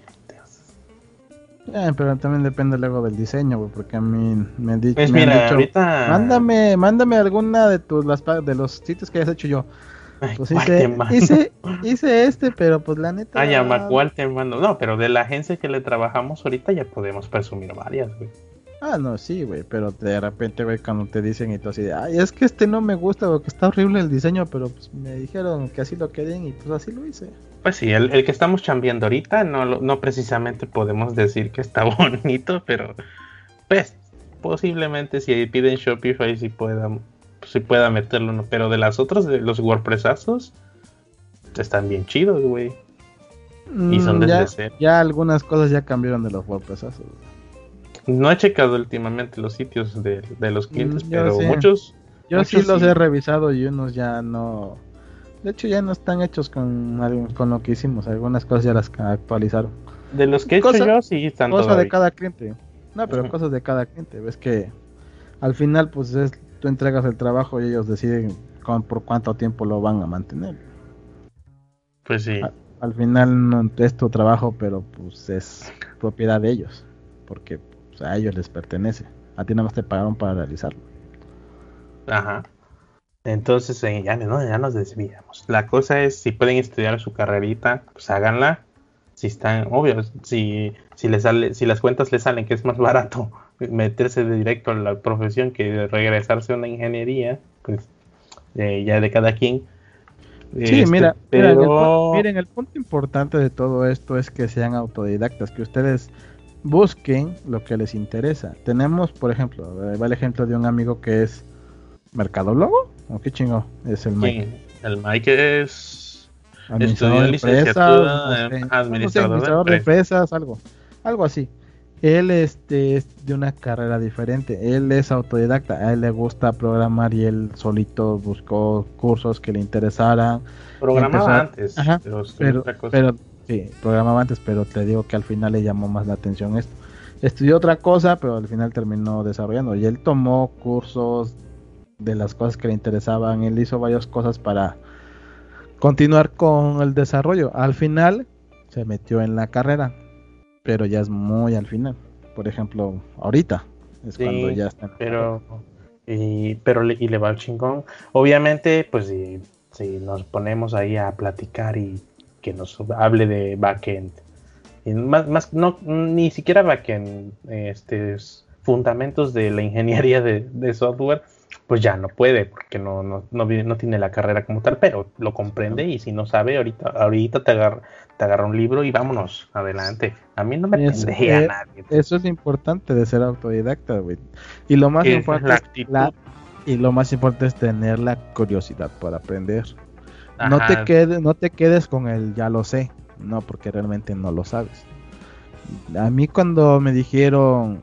eh, pero también depende luego del diseño, güey, porque a mí me, di pues me han dicho, mándame, mándame alguna de tus las, de los sitios que hayas hecho yo. pues hice, hice, hice, este, pero pues la neta. Ah, ya, ¿cuál te mando? No, pero de la agencia que le trabajamos ahorita ya podemos presumir varias, güey. Ah, no, sí, güey, pero de repente, güey, cuando te dicen y tú así de, ay, es que este no me gusta, porque está horrible el diseño, pero pues me dijeron que así lo querían y pues así lo hice. Pues sí, el, que estamos chambeando ahorita no, no precisamente podemos decir que está bonito, pero pues posiblemente si piden Shopify si pueda, si pueda meterlo, ¿no? pero de las otras, de los WordPressazos, están bien chidos, güey. Y son mm, desde ya, Ya algunas cosas ya cambiaron de los WordPressazos. No he checado últimamente los sitios de, los clientes, mm, pero muchos... Yo sí los he revisado y unos ya no de hecho, ya no están hechos con, con lo que hicimos. Algunas cosas ya las actualizaron. De los que he hecho yo, sí están Cosas de cada cliente. No, pero cosas de cada cliente. Ves que al final, pues es, tú entregas el trabajo y ellos deciden por cuánto tiempo lo van a mantener. Pues sí. al final no es tu trabajo, pero pues es propiedad de ellos. Porque a ellos les pertenece. A ti nada más te pagaron para realizarlo. Ajá. Entonces, eh, ya, no, ya nos desviamos. La cosa es, si pueden estudiar su carrerita, pues háganla. Si están, obvio, si, si, les sale, si las cuentas les salen que es más barato meterse de directo a la profesión que regresarse a una ingeniería, pues eh, ya de cada quien. Sí, este, mira, pero... miren, el punto importante de todo esto es que sean autodidactas, que ustedes busquen lo que les interesa. Tenemos, por ejemplo, va el ejemplo de un amigo que es mercadólogo, ¿o qué chingo es el Mike? el Mike es administrador de empresas, administrador, de, empresas, algo, algo así. Él este, es de una carrera diferente, él es autodidacta, a él le gusta programar y él solito buscó cursos que le interesaran. Programaba antes, pero, pero, sí, programaba antes, pero te digo que al final le llamó más la atención esto. Estudió otra cosa, pero al final terminó desarrollando. Y él tomó cursos de las cosas que le interesaban. Él hizo varias cosas para continuar con el desarrollo. Al final se metió en la carrera, pero ya es muy al final. Por ejemplo, ahorita es cuando ya está. pero, y, pero y le va el chingón. Obviamente, pues si, si nos ponemos ahí a platicar y que nos hable de backend. Y más, más no, ni siquiera backend, este, fundamentos de la ingeniería de, de software, pues ya no puede porque no, no, no, no, tiene la carrera como tal, pero lo comprende y si no sabe, ahorita, ahorita te agarra, te agarra un libro y vámonos, adelante. A mí no me es, eh, nadie. Eso es importante de ser autodidacta, güey. Y lo más importante la y lo más importante es tener la curiosidad por aprender. No te quedes, no te quedes con el ya lo sé, no, porque realmente no lo sabes. A mí cuando me dijeron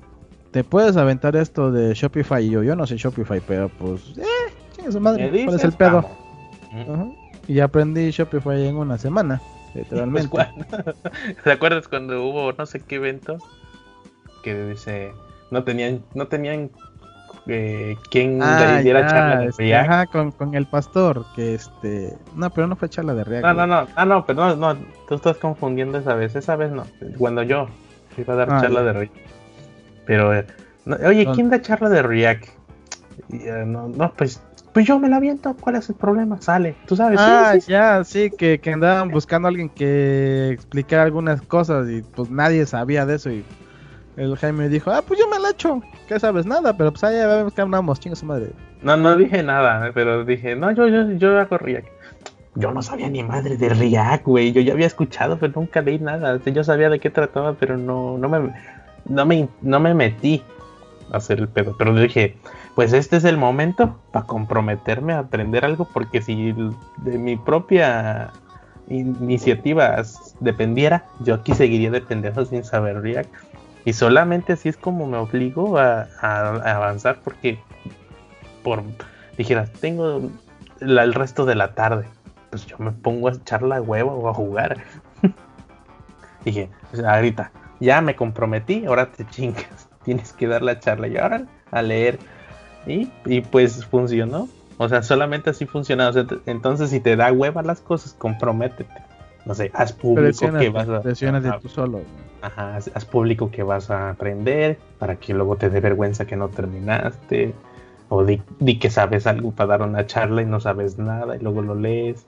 te puedes aventar esto de Shopify y yo, yo no sé Shopify, pero pues, eh, su madre, ¿cuál es el pedo? Y aprendí Shopify en una semana, literalmente. ¿Te acuerdas cuando hubo no sé qué evento? Que dice, no tenían, no tenían eh, quien ah, diera charla de este, React. con, el pastor, que este. No, pero no fue charla de React. No, no, no, ah, no, pero no, no, tú estás confundiendo esa vez. Esa vez no, cuando yo iba a dar ah, charla de React. Pero, eh, oye, ¿quién da charla de React? Eh, no, no, pues pues yo me la aviento, ¿cuál es el problema? Sale, tú sabes. Ah, ya, sí, que, que andaban buscando a alguien que explicara algunas cosas y pues nadie sabía de eso y el Jaime dijo, ah, pues yo me la echo, ¿qué sabes? Nada, pero pues allá vemos que hablamos, chinga su madre. No, no dije nada, pero dije, no, yo, yo, yo hago React. Yo no sabía ni madre de React, güey, yo ya había escuchado, pero nunca leí nada. Yo sabía de qué trataba, pero no, no me, no me, no me metí a hacer el pedo. Pero dije, pues este es el momento para comprometerme a aprender algo, porque si de mi propia iniciativa dependiera, yo aquí seguiría dependiendo sin saber React. Y solamente así es como me obligo a, avanzar, porque por dijeras, tengo el resto de la tarde, pues yo me pongo a echar la hueva o a jugar. Dije, ahorita, ya me comprometí, ahora te chingas, tienes que dar la charla y ahora a leer y, pues funcionó. O sea, solamente así funciona. entonces, si te da hueva las cosas, comprométete. No sé, haz público que vas a. de tú solo. Ajá, haz, público que vas a aprender para que luego te dé vergüenza que no terminaste. O di, que sabes algo para dar una charla y no sabes nada y luego lo lees.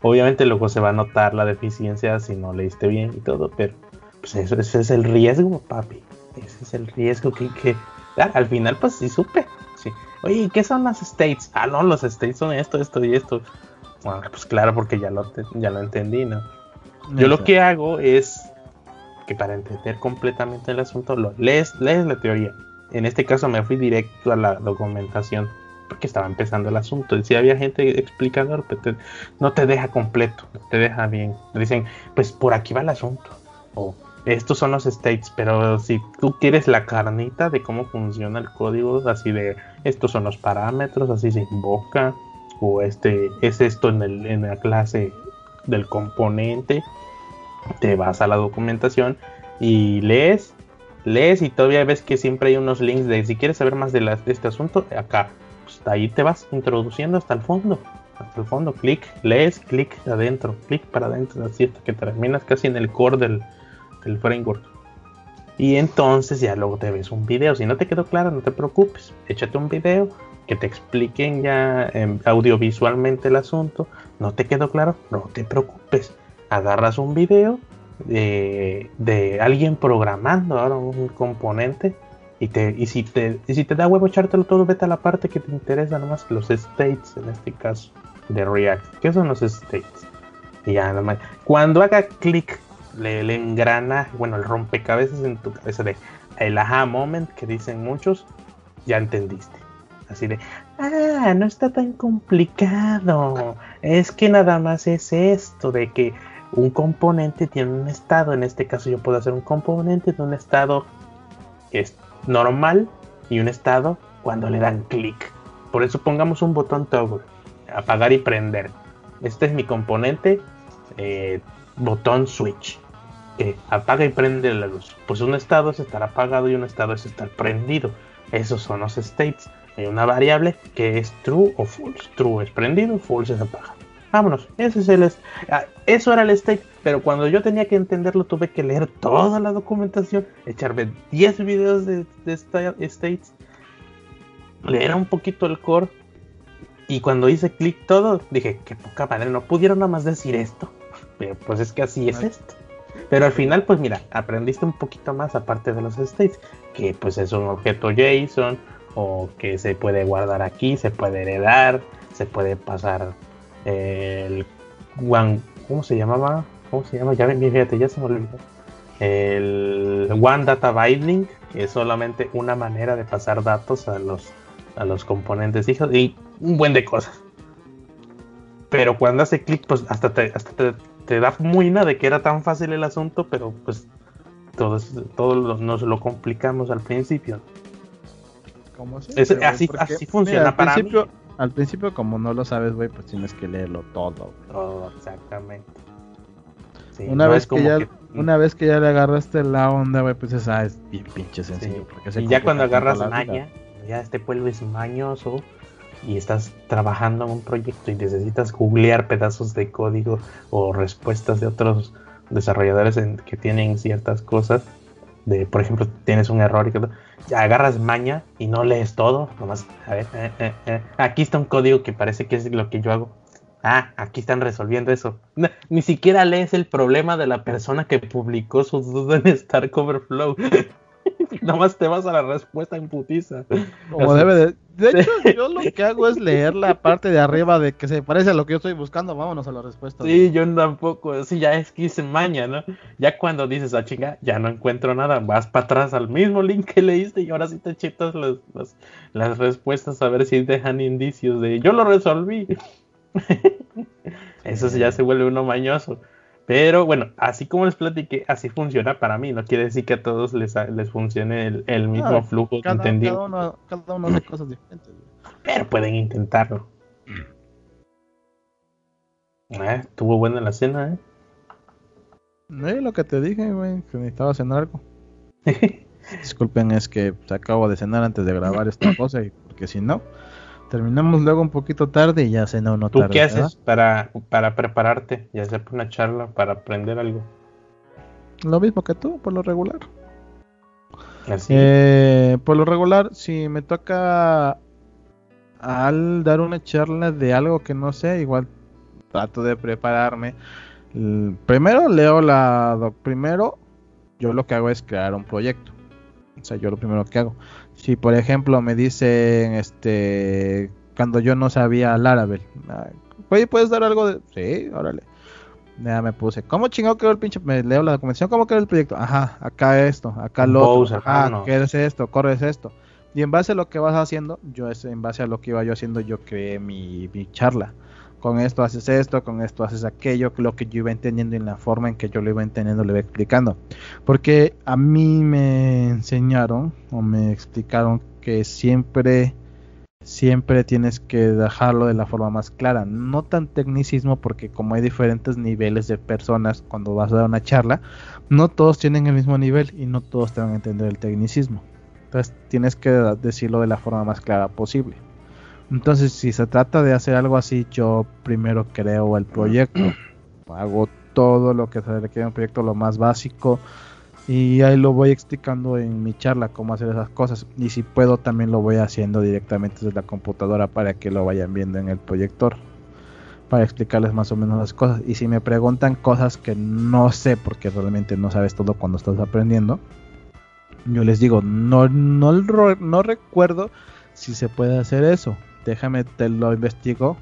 Obviamente luego se va a notar la deficiencia si no leíste bien y todo, pero pues eso, ese es el riesgo, papi. Ese es el riesgo que, que al final pues sí supe. Oye, ¿qué son las states? Ah, no, los states son esto, esto y esto. Bueno, pues claro, porque ya lo, ya lo entendí, ¿no? Yo lo que hago es que para entender completamente el asunto, lo lees, lees la teoría. En este caso me fui directo a la documentación porque estaba empezando el asunto. Y si había gente explicando, pero no te deja completo, no te deja bien. Dicen, pues por aquí va el asunto. O estos son los states, pero si tú quieres la carnita de cómo funciona el código, así de estos son los parámetros, así se invoca, o este es esto en, el, en la clase del componente, te vas a la documentación y lees, lees y todavía ves que siempre hay unos links de si quieres saber más de, este asunto, acá, pues ahí te vas introduciendo hasta el fondo, hasta el fondo, clic, lees, clic adentro, clic para adentro, así hasta que terminas casi en el core del el framework. Y entonces ya luego te ves un video. Si no te quedó claro, no te preocupes. Échate un video que te expliquen ya em, audiovisualmente el asunto. No te quedó claro, no te preocupes. Agarras un video de, de alguien programando ahora un componente. Y, te, y, si te, y si te da huevo echártelo todo, vete a la parte que te interesa, nomás los states en este caso de React. ¿Qué son los states? Y ya nomás. Cuando haga clic le, engrana, bueno, el rompecabezas en tu cabeza de el aha moment que dicen muchos, ya entendiste. Así de, ah, no está tan complicado. Es que nada más es esto de que un componente tiene un estado. En este caso yo puedo hacer un componente de un estado que es normal y un estado cuando le dan clic. Por eso pongamos un botón toggle, apagar y prender. Este es mi componente, eh, botón switch apaga y prende la luz. Pues un estado es estar apagado y un estado es estar prendido. Esos son los states. Hay una variable que es true o false. True es prendido, false es apagado. Vámonos, ese es el ah, eso era el state, pero cuando yo tenía que entenderlo tuve que leer toda la documentación, echarme 10 videos de, de states, leer un poquito el core y cuando hice clic todo dije, qué poca madre, no pudieron nada más decir esto. Pero pues es que así es esto. Pero al final, pues mira, aprendiste un poquito más aparte de los states, que pues es un objeto JSON o que se puede guardar aquí, se puede heredar, se puede pasar el one, ¿cómo se llamaba? ¿Cómo se llama? Ya fíjate, ya se me olvidó. El One Data Binding, que es solamente una manera de pasar datos a los, a los componentes hijos y un buen de cosas. Pero cuando hace clic, pues hasta te, hasta te te da muina de que era tan fácil el asunto, pero pues todos, todos nos lo complicamos al principio. ¿Cómo así? así, así funciona al principio, al principio como no lo sabes, güey, pues tienes que leerlo todo. Todo, exactamente. una vez que ya una vez que ya le agarraste la onda, güey, pues esa es bien pinche sencillo. y ya cuando agarras maña, ya este pueblo es mañoso y estás trabajando en un proyecto y necesitas googlear pedazos de código o respuestas de otros desarrolladores que tienen ciertas cosas, de por ejemplo tienes un error y que ya agarras maña y no lees todo, nomás, a ver, eh, eh, eh, aquí está un código que parece que es lo que yo hago. Ah, aquí están resolviendo eso. ni siquiera lees el problema de la persona que publicó su duda en Stark Overflow. Nomás te vas a la respuesta en putiza. Como debe de. De hecho, yo lo que hago es leer la parte de arriba de que se parece a lo que yo estoy buscando. Vámonos a la respuesta. Sí, yo tampoco. Sí, ya es que hice maña, ¿no? Ya cuando dices, ah, chinga, ya no encuentro nada, vas para atrás al mismo link que leíste y ahora sí te chitas las, las, respuestas a ver si dejan indicios de yo lo resolví. Eso ya se vuelve uno mañoso. Pero bueno, así como les platiqué, así funciona para mí. No quiere decir que a todos les, les funcione el, mismo flujo cada, entendido. Cada uno, cada uno hace cosas diferentes. Pero pueden intentarlo. Eh, estuvo buena la cena, ¿eh? No es lo que te dije, güey, que necesitaba cenar algo. Disculpen, es que acabo de cenar antes de grabar esta cosa, y porque si no, terminamos luego un poquito tarde y ya cena uno tarde. ¿Tú qué haces para, para prepararte y hacer una charla para aprender algo? Lo mismo que tú, por lo regular. ¿Así? Eh, por lo regular, si me toca al dar una charla de algo que no sé, igual trato de prepararme. Primero leo la... Primero yo lo que hago es crear un proyecto. O sea, yo lo primero que hago. Si por ejemplo me dicen, este, cuando yo no sabía Laravel, oye, ¿puedes dar algo de...? Sí, órale. Ya me puse, ¿cómo chingado quedó el pinche? Me leo la documentación, ¿cómo quedó el proyecto? Ajá, acá esto, acá lo otro. Ajá, ¿qué es esto? Corres esto. Y en base a lo que vas haciendo, yo en base a lo que iba yo haciendo, yo creé mi, mi charla con esto haces esto, con esto haces aquello, lo que yo iba entendiendo en la forma en que yo lo iba entendiendo, lo iba explicando. Porque a mí me enseñaron o me explicaron que siempre, siempre tienes que dejarlo de la forma más clara. No tan tecnicismo porque como hay diferentes niveles de personas cuando vas a dar una charla, no todos tienen el mismo nivel y no todos te van a entender el tecnicismo. Entonces tienes que decirlo de la forma más clara posible. Entonces, si se trata de hacer algo así, yo primero creo el proyecto. Hago todo lo que se requiere en un proyecto, lo más básico. Y ahí lo voy explicando en mi charla cómo hacer esas cosas. Y si puedo, también lo voy haciendo directamente desde la computadora para que lo vayan viendo en el proyector. Para explicarles más o menos las cosas. Y si me preguntan cosas que no sé, porque realmente no sabes todo cuando estás aprendiendo, yo les digo, no, no, no recuerdo si se puede hacer eso déjame te lo investigo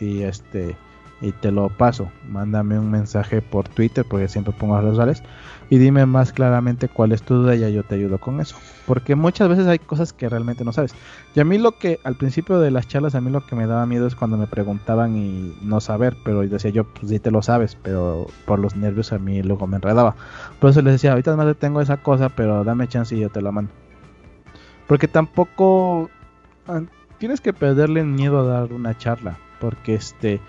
y este y te lo paso. Mándame un mensaje por Twitter porque siempre pongo las redes y dime más claramente cuál es tu duda y yo te ayudo con eso. Porque muchas veces hay cosas que realmente no sabes. Y a mí lo que al principio de las charlas a mí lo que me daba miedo es cuando me preguntaban y no saber, pero decía yo, pues sí te lo sabes, pero por los nervios a mí luego me enredaba. Por eso les decía, ahorita no tengo esa cosa, pero dame chance y yo te la mando. Porque tampoco tienes que perderle miedo a dar una charla, porque este,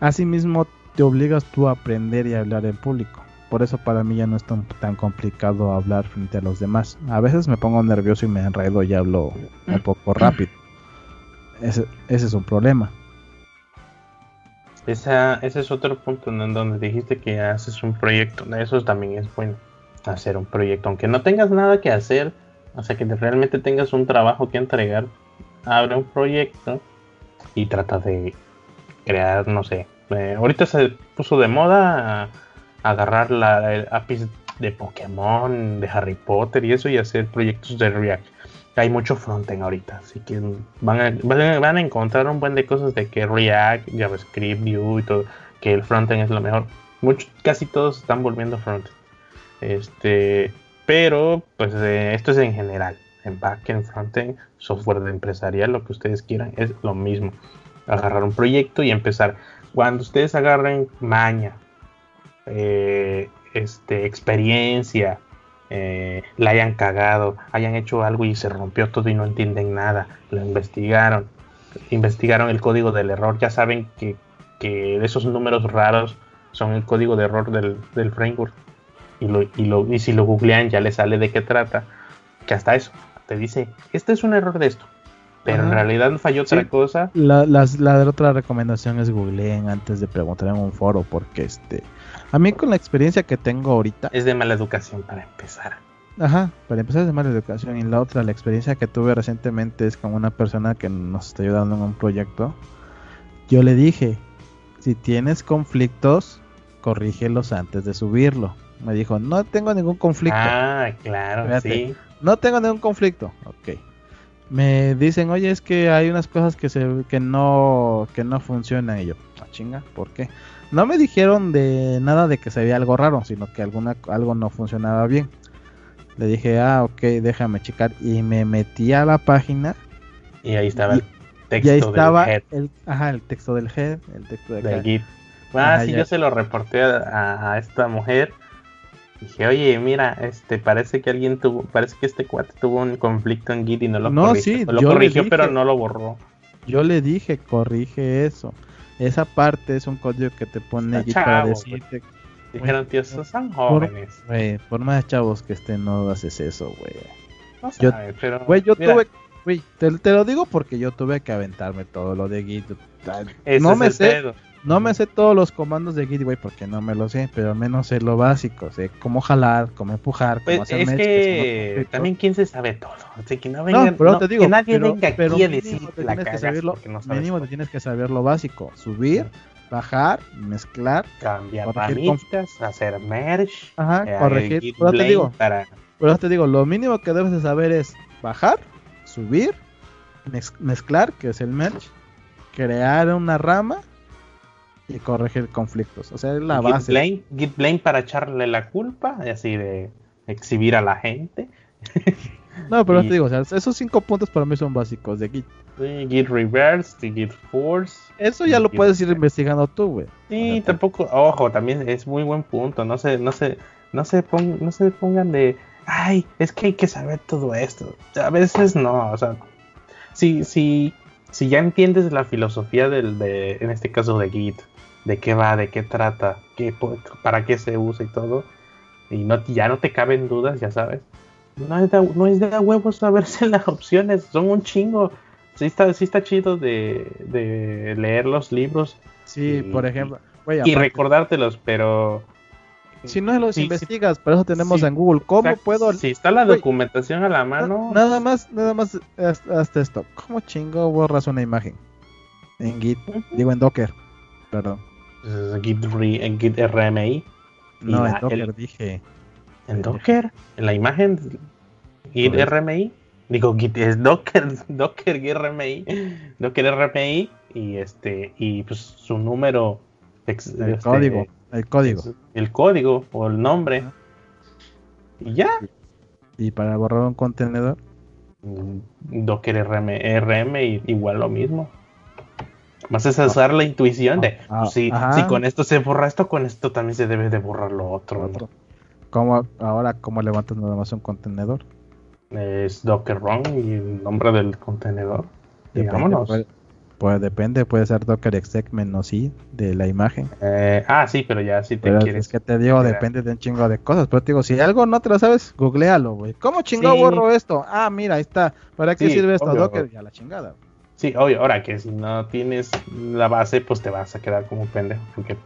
así mismo te obligas tú a aprender y a hablar en público. Por eso para mí ya no es tan, complicado hablar frente a los demás. A veces me pongo nervioso y me enredo y hablo un poco rápido. Ese, ese es un problema. Esa, ese es otro punto en donde dijiste que haces un proyecto. Eso también es bueno. Hacer un proyecto. Aunque no tengas nada que hacer. O sea, que realmente tengas un trabajo que entregar abre un proyecto y trata de crear, no sé, eh, ahorita se puso de moda agarrar la el APIs de Pokémon, de Harry Potter y eso y hacer proyectos de React. Hay mucho frontend ahorita, así que van a, van a encontrar un buen de cosas de que React, JavaScript, Vue y todo, que el frontend es lo mejor. Mucho, casi todos están volviendo frontend. Este, pero pues eh, esto es en general en backend, frontend, software de empresarial, lo que ustedes quieran, es lo mismo. Agarrar un proyecto y empezar. Cuando ustedes agarren maña, eh, este, experiencia, eh, la hayan cagado, hayan hecho algo y se rompió todo y no entienden nada, lo investigaron investigaron el código del error, ya saben que, que esos números raros son el código de error del, del framework. Y, lo, y, lo, y si lo googlean ya les sale de qué trata. Que hasta eso, te dice, este es un error de esto. Pero en realidad falló otra cosa. La, la, otra recomendación es googleen antes de preguntar en un foro, porque este, a mí con la experiencia que tengo ahorita... Es de mala educación para empezar. Ajá, para empezar es de mala educación. Y la otra, la experiencia que tuve recientemente es con una persona que nos está ayudando en un proyecto. Yo le dije, si tienes conflictos, corrígelos antes de subirlo. Me dijo, no tengo ningún conflicto. Ah, claro, sí. No tengo ningún conflicto. Ok me dicen, oye, es que hay unas cosas que, se, que, no, que no funcionan. Y yo, ah, chinga, ¿por qué? No me dijeron de nada de que se veía algo raro, sino que alguna, algo no funcionaba bien. Le dije, ah, ok, déjame checar. Y me metí a la página. Y ahí estaba el texto y ahí estaba del head. El, ajá, el texto del head, el texto de, Git. Ah, sí, yo se lo reporté a esta mujer Dije, oye, mira, este, parece que alguien tuvo, parece que este cuate tuvo un conflicto en Git y no lo no, corrigió. Sí, lo corrigió, pero no lo borró. Yo le dije, corrige eso. Esa parte es un código que te pone Git para decirte. Dijeron, tío, son jóvenes. Güey, por más chavos que estén, no haces eso, güey. No yo, pero. Güey, yo tuve. Güey, te, te, lo digo porque yo tuve que aventarme todo lo de Git. no me sé. No me sé todos los comandos de Git, güey, porque no me lo sé, pero al menos sé lo básico, sé cómo jalar, cómo empujar, cómo pues hacer es que también quién se sabe todo, así que no vengan, pero te digo, que nadie venga aquí a decir la que saberlo, no mínimo te tienes que saber lo básico, subir, bajar, mezclar, cambiar panitas, hacer merge, ajá, eh, corregir, pero te digo, para... pero te digo, lo mínimo que debes de saber es bajar, subir, mezclar, que es el merge, crear una rama y corregir conflictos. O sea, es la base. Blame, Git Blame para echarle la culpa, y así de exhibir a la gente. no, pero te digo, o sea, esos cinco puntos para mí son básicos de Git. Git Reverse, Git Force. Eso ya lo puedes ir investigando tú, güey. Sí, tampoco, ojo, también es muy buen punto. No se, no se, no se, no se pongan de, ay, es que hay que saber todo esto. A veces no, o sea, si, si, si ya entiendes la filosofía del, de, en este caso de Git, de qué va, de qué trata, qué, para qué se usa y todo. Y no, ya no te caben dudas, ya sabes. No es de, no es de huevos saberse las opciones, son un chingo. Sí está, sí está chido de, de leer los libros. Sí, por ejemplo. y recordártelos, pero... Si no los investigas, por eso tenemos en Google. ¿Cómo puedo...? Si está la documentación a la mano... Nada más, nada más hasta esto. ¿Cómo chingo borras una imagen? En Git, digo en Docker, perdón. Git, en Git RMI. No, en Docker dije. ¿En Docker? ¿En la imagen? Git RMI. Digo, Git es Docker, Docker RMI. Docker RMI y este y pues su número el este, código, el código. El código o el nombre. Y ya. ¿Y para borrar un contenedor? Docker RM, RM igual lo mismo. Más es usar la intuición de, ah, pues, si, si, con esto se borra esto, con esto también se debe de borrar lo otro. ¿Cómo, ahora, ¿cómo levantas nada más un contenedor? Es Docker Run y el nombre del contenedor. Digámonos. Pues depende, puede ser Docker exec menos i de la imagen. Eh, ah, sí, pero ya si te quieres. Es que te digo, depende de un chingo de cosas. Pero te digo, si algo no te lo sabes, googlealo, güey. ¿Cómo chingado borro esto? Ah, mira, ahí está. ¿Para qué sirve esto? Docker, ya la chingada. Sí, obvio, ahora que si no tienes la base, pues te vas a quedar como un pendejo. Porque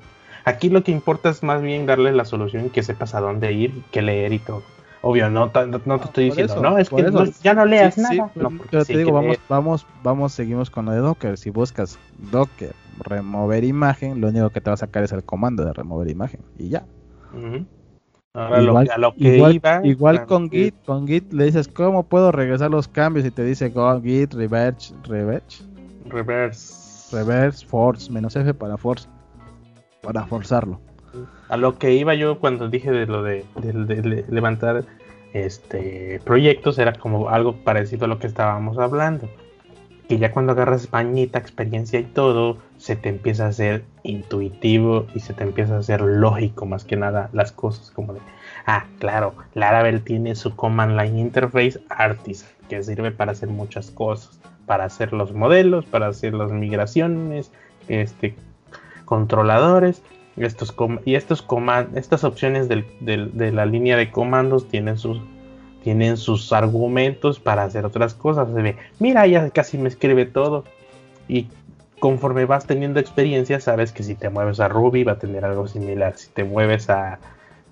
aquí lo que importa es más bien darle la solución que sepas a dónde ir, que leer y todo. Obvio, no, no, te estoy diciendo, no, es que ya no leas nada. pero te digo, vamos, vamos, vamos, seguimos con lo de Docker. Si buscas Docker, remover imagen, lo único que te va a sacar es el comando de remover imagen y ya. Igual, lo, que igual con Git, con Git le dices cómo puedo regresar los cambios y te dice go Git reverse, reverse, reverse, reverse, force, menos F para force, para forzarlo. A lo que iba yo cuando dije de lo de, levantar este proyectos era como algo parecido a lo que estábamos hablando. Que ya cuando agarras pañita, experiencia y todo, se te empieza a hacer intuitivo y se te empieza a hacer lógico más que nada las cosas como de, ah, claro, Laravel tiene su Command Line Interface Artisan, que sirve para hacer muchas cosas, para hacer los modelos, para hacer las migraciones, este, controladores, estos y estos estas opciones de la línea de comandos tienen sus tienen sus argumentos para hacer otras cosas. Se ve, mira, ya casi me escribe todo. Y conforme vas teniendo experiencia, sabes que si te mueves a Ruby va a tener algo similar. Si te mueves a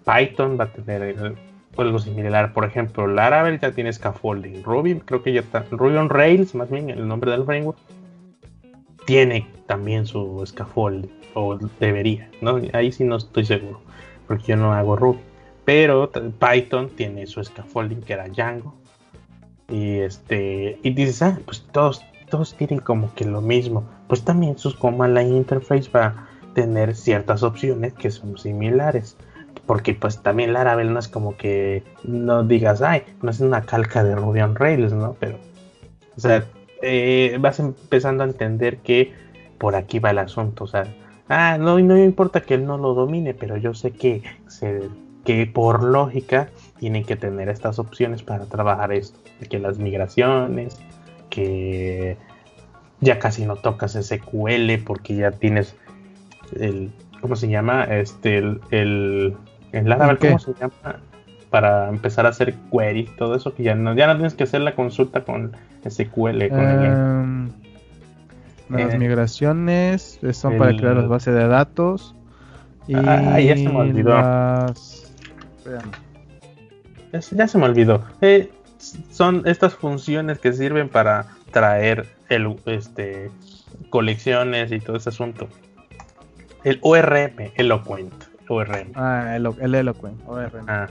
Python va a tener algo similar. Por ejemplo, Laravel ya tiene scaffolding. Ruby, creo que ya está. Ruby on Rails, más bien el nombre del framework, tiene también su scaffolding. O debería, ¿no? Ahí sí no estoy seguro. Porque yo no hago Ruby. Pero Python tiene su scaffolding que era Django. Y este. Y dices, ah, pues todos todos tienen como que lo mismo. Pues también sus command interface va a tener ciertas opciones que son similares. Porque pues también Laravel no es como que no digas, ay, no es una calca de Ruby on Rails, ¿no? Pero, o sea, eh, vas empezando a entender que por aquí va el asunto. O sea, ah, no, no me importa que él no lo domine, pero yo sé que, que por lógica tienen que tener estas opciones para trabajar esto. Que las migraciones, que ya casi no tocas SQL porque ya tienes el ¿cómo se llama? Este el, el, Laravel, ¿cómo se llama? Para empezar a hacer queries, todo eso que ya no, ya no tienes que hacer la consulta con SQL. Em, las eh, migraciones son para crear las bases de datos. Y ah, ya se me olvidó. Ya, se me olvidó. Eh, son estas funciones que sirven para traer el, este, colecciones y todo ese asunto. El ORM, Eloquent. ORM. Ah, el, el Eloquent, ORM. Ah,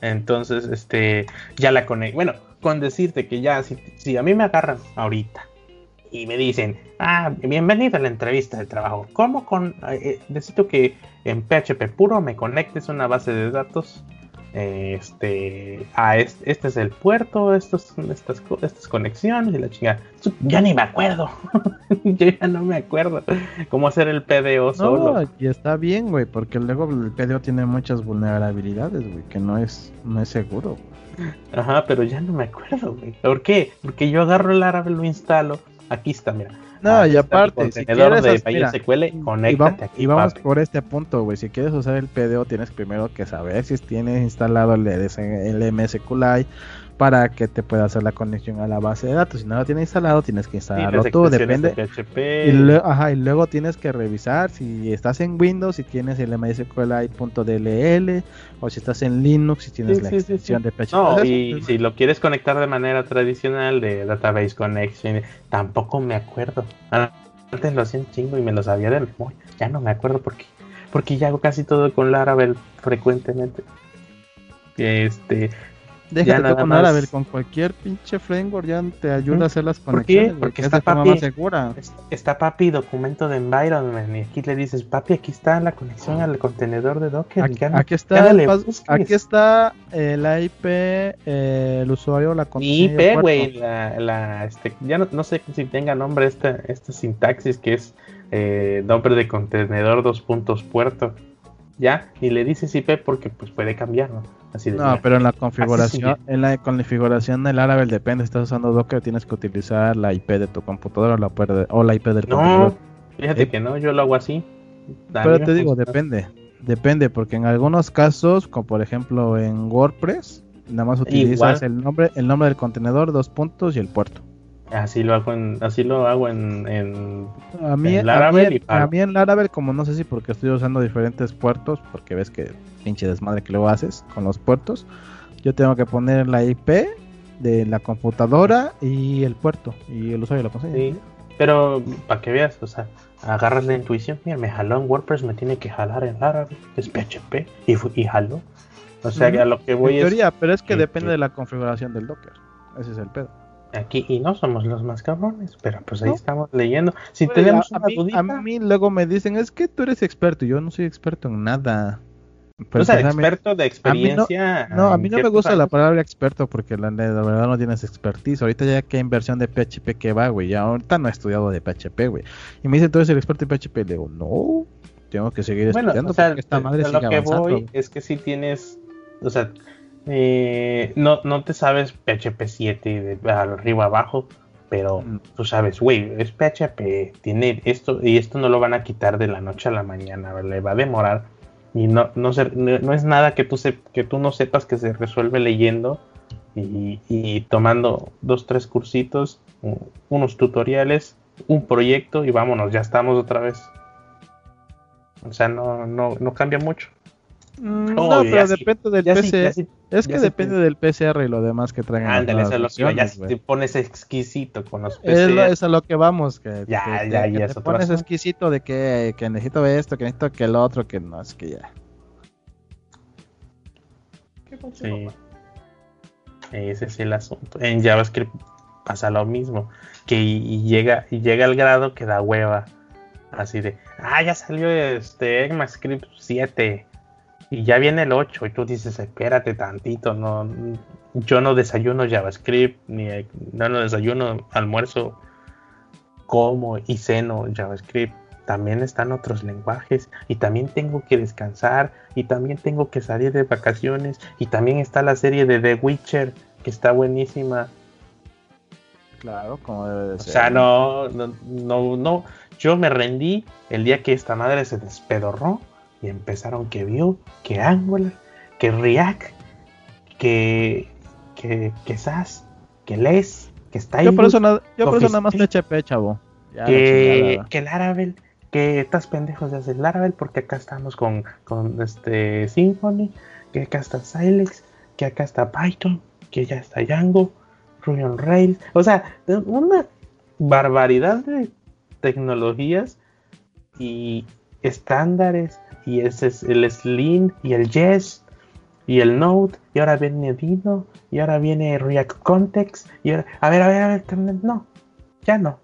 Entonces, este, ya la conecto. Bueno, con decirte que ya, si, si a mí me agarran ahorita y me dicen, ah, bienvenido a la entrevista de trabajo. ¿Cómo con, eh, eh, necesito que en PHP puro me conectes una base de datos este, ah, este, es el puerto, estos, estas, estas conexiones y la chingada. Ya ni me acuerdo. Yo ya no me acuerdo cómo hacer el PDO solo. y está bien, güey, porque luego el PDO tiene muchas vulnerabilidades, güey, que no es, no es seguro. Ajá, pero ya no me acuerdo, güey. ¿Por qué? Porque yo agarro el árabe, lo instalo. Aquí está, mira. No, y aparte, si quieres, de MySQL, conéctate y vamos, por este punto, güey. Si quieres usar el PDO, tienes primero que saber si tienes instalado el, el MSQLite para que te pueda hacer la conexión a la base de datos. Si no lo tienes instalado, tienes que instalarlo tú, depende. y, luego tienes que revisar si estás en Windows, si tienes el MySQLite.dll o si estás en Linux, si tienes la extensión de PHP. No, y si lo quieres conectar de manera tradicional de Database Connection, tampoco me acuerdo. Antes lo hacía un chingo y me lo sabía de memoria. Ya no me acuerdo porque porque ya hago casi todo con Laravel frecuentemente. Este, Déjate con Laravel, con cualquier pinche framework ya te ayuda a hacer las conexiones. Porque está papi, segura. Está papi documento de environment y aquí le dices, papi, aquí está la conexión al contenedor de Docker. Aquí, está, el, aquí está la IP, eh, el usuario, la contraseña. IP, güey, la, este, ya no, no, sé si tenga nombre esta, esta sintaxis que es eh, nombre de contenedor dos puntos puerto. Ya, y le dices IP porque pues puede cambiar, ¿no? No, pero en la configuración, en la configuración del Laravel depende, estás usando Docker, tienes que utilizar la IP de tu computadora o la, IP del no, Fíjate que no, yo lo hago así. pero te digo, depende. Depende, porque en algunos casos, como por ejemplo en WordPress, nada más utilizas el nombre, el nombre del contenedor, dos puntos y el puerto. Así lo hago en, así lo hago en, en, a mí, Laravel. A mí, en Laravel, como no sé si porque estoy usando diferentes puertos, porque ves que pinche desmadre que luego haces con los puertos, yo tengo que poner la IP de la computadora y el puerto y el usuario lo consigue. Sí, pero para que veas, o sea, agarras la intuición, mira, me jaló en WordPress, me tiene que jalar en Laravel, es PHP y, y jaló. O sea, que a lo que voy en teoría, pero es que depende de la configuración del Docker. Ese es el pedo aquí y no somos los más cabrones, pero pues ahí estamos leyendo. Si tenemos a, mí, luego me dicen, es que tú eres experto, yo no soy experto en nada. O sea, experto de experiencia. no, a mí no me gusta la palabra experto porque la, verdad no tienes expertise. Ahorita ya que inversión de PHP que va, güey. Ya ahorita no he estudiado de PHP, güey. Y me dice, ¿tú eres el experto de PHP? Le digo, no, tengo que seguir estudiando porque esta madre sigue lo que voy es que si tienes, o sea, eh, no, no te sabes PHP 7 de arriba abajo, pero mm. tú sabes, güey, es PHP, tiene esto y esto no lo van a quitar de la noche a la mañana, le va a demorar y no, no, no, es nada que tú, que tú no sepas que se resuelve leyendo y, tomando dos, tres cursitos, unos tutoriales, un proyecto y vámonos, ya estamos otra vez. O sea, no, no, no cambia mucho. Mm, no, pero depende del PC. es que depende del PCR y lo demás que traigan. Ándale, eso es lo que ya te pones exquisito con los PCR. Es, a lo que vamos. Que, ya, ya, ya. te pones exquisito de que, que necesito esto, que necesito que el otro, que no, es que ya. ¿Qué sí. Ese es el asunto. En JavaScript pasa lo mismo. Que y, llega, y llega al grado que da hueva. Así de, ah, ya salió este ECMAScript 7 y ya viene el 8 y tú dices, espérate tantito, no, yo no desayuno JavaScript, ni no, no desayuno almuerzo, como y ceno JavaScript. También están otros lenguajes y también tengo que descansar y también tengo que salir de vacaciones y también está la serie de The Witcher que está buenísima. Claro, como debe de ser. O sea, no, no, no, no, yo me rendí el día que esta madre se despedorró y empezaron que Vue, que Angular, que React, que, que, que SAS, que LES, que está Yo por eso, nada, yo por eso nada más PHP, chavo. que, que Laravel, que estás pendejos de hacer Laravel porque acá estamos con, con este Symfony, que acá está Silex, que acá está Python, que ya está Django, Ruby on Rails, o sea, una barbaridad de tecnologías y estándares y ese es el Slim y el Yes y el Node y ahora viene Dino y ahora viene React Context y ahora, a ver, a ver, a ver, no, ya no,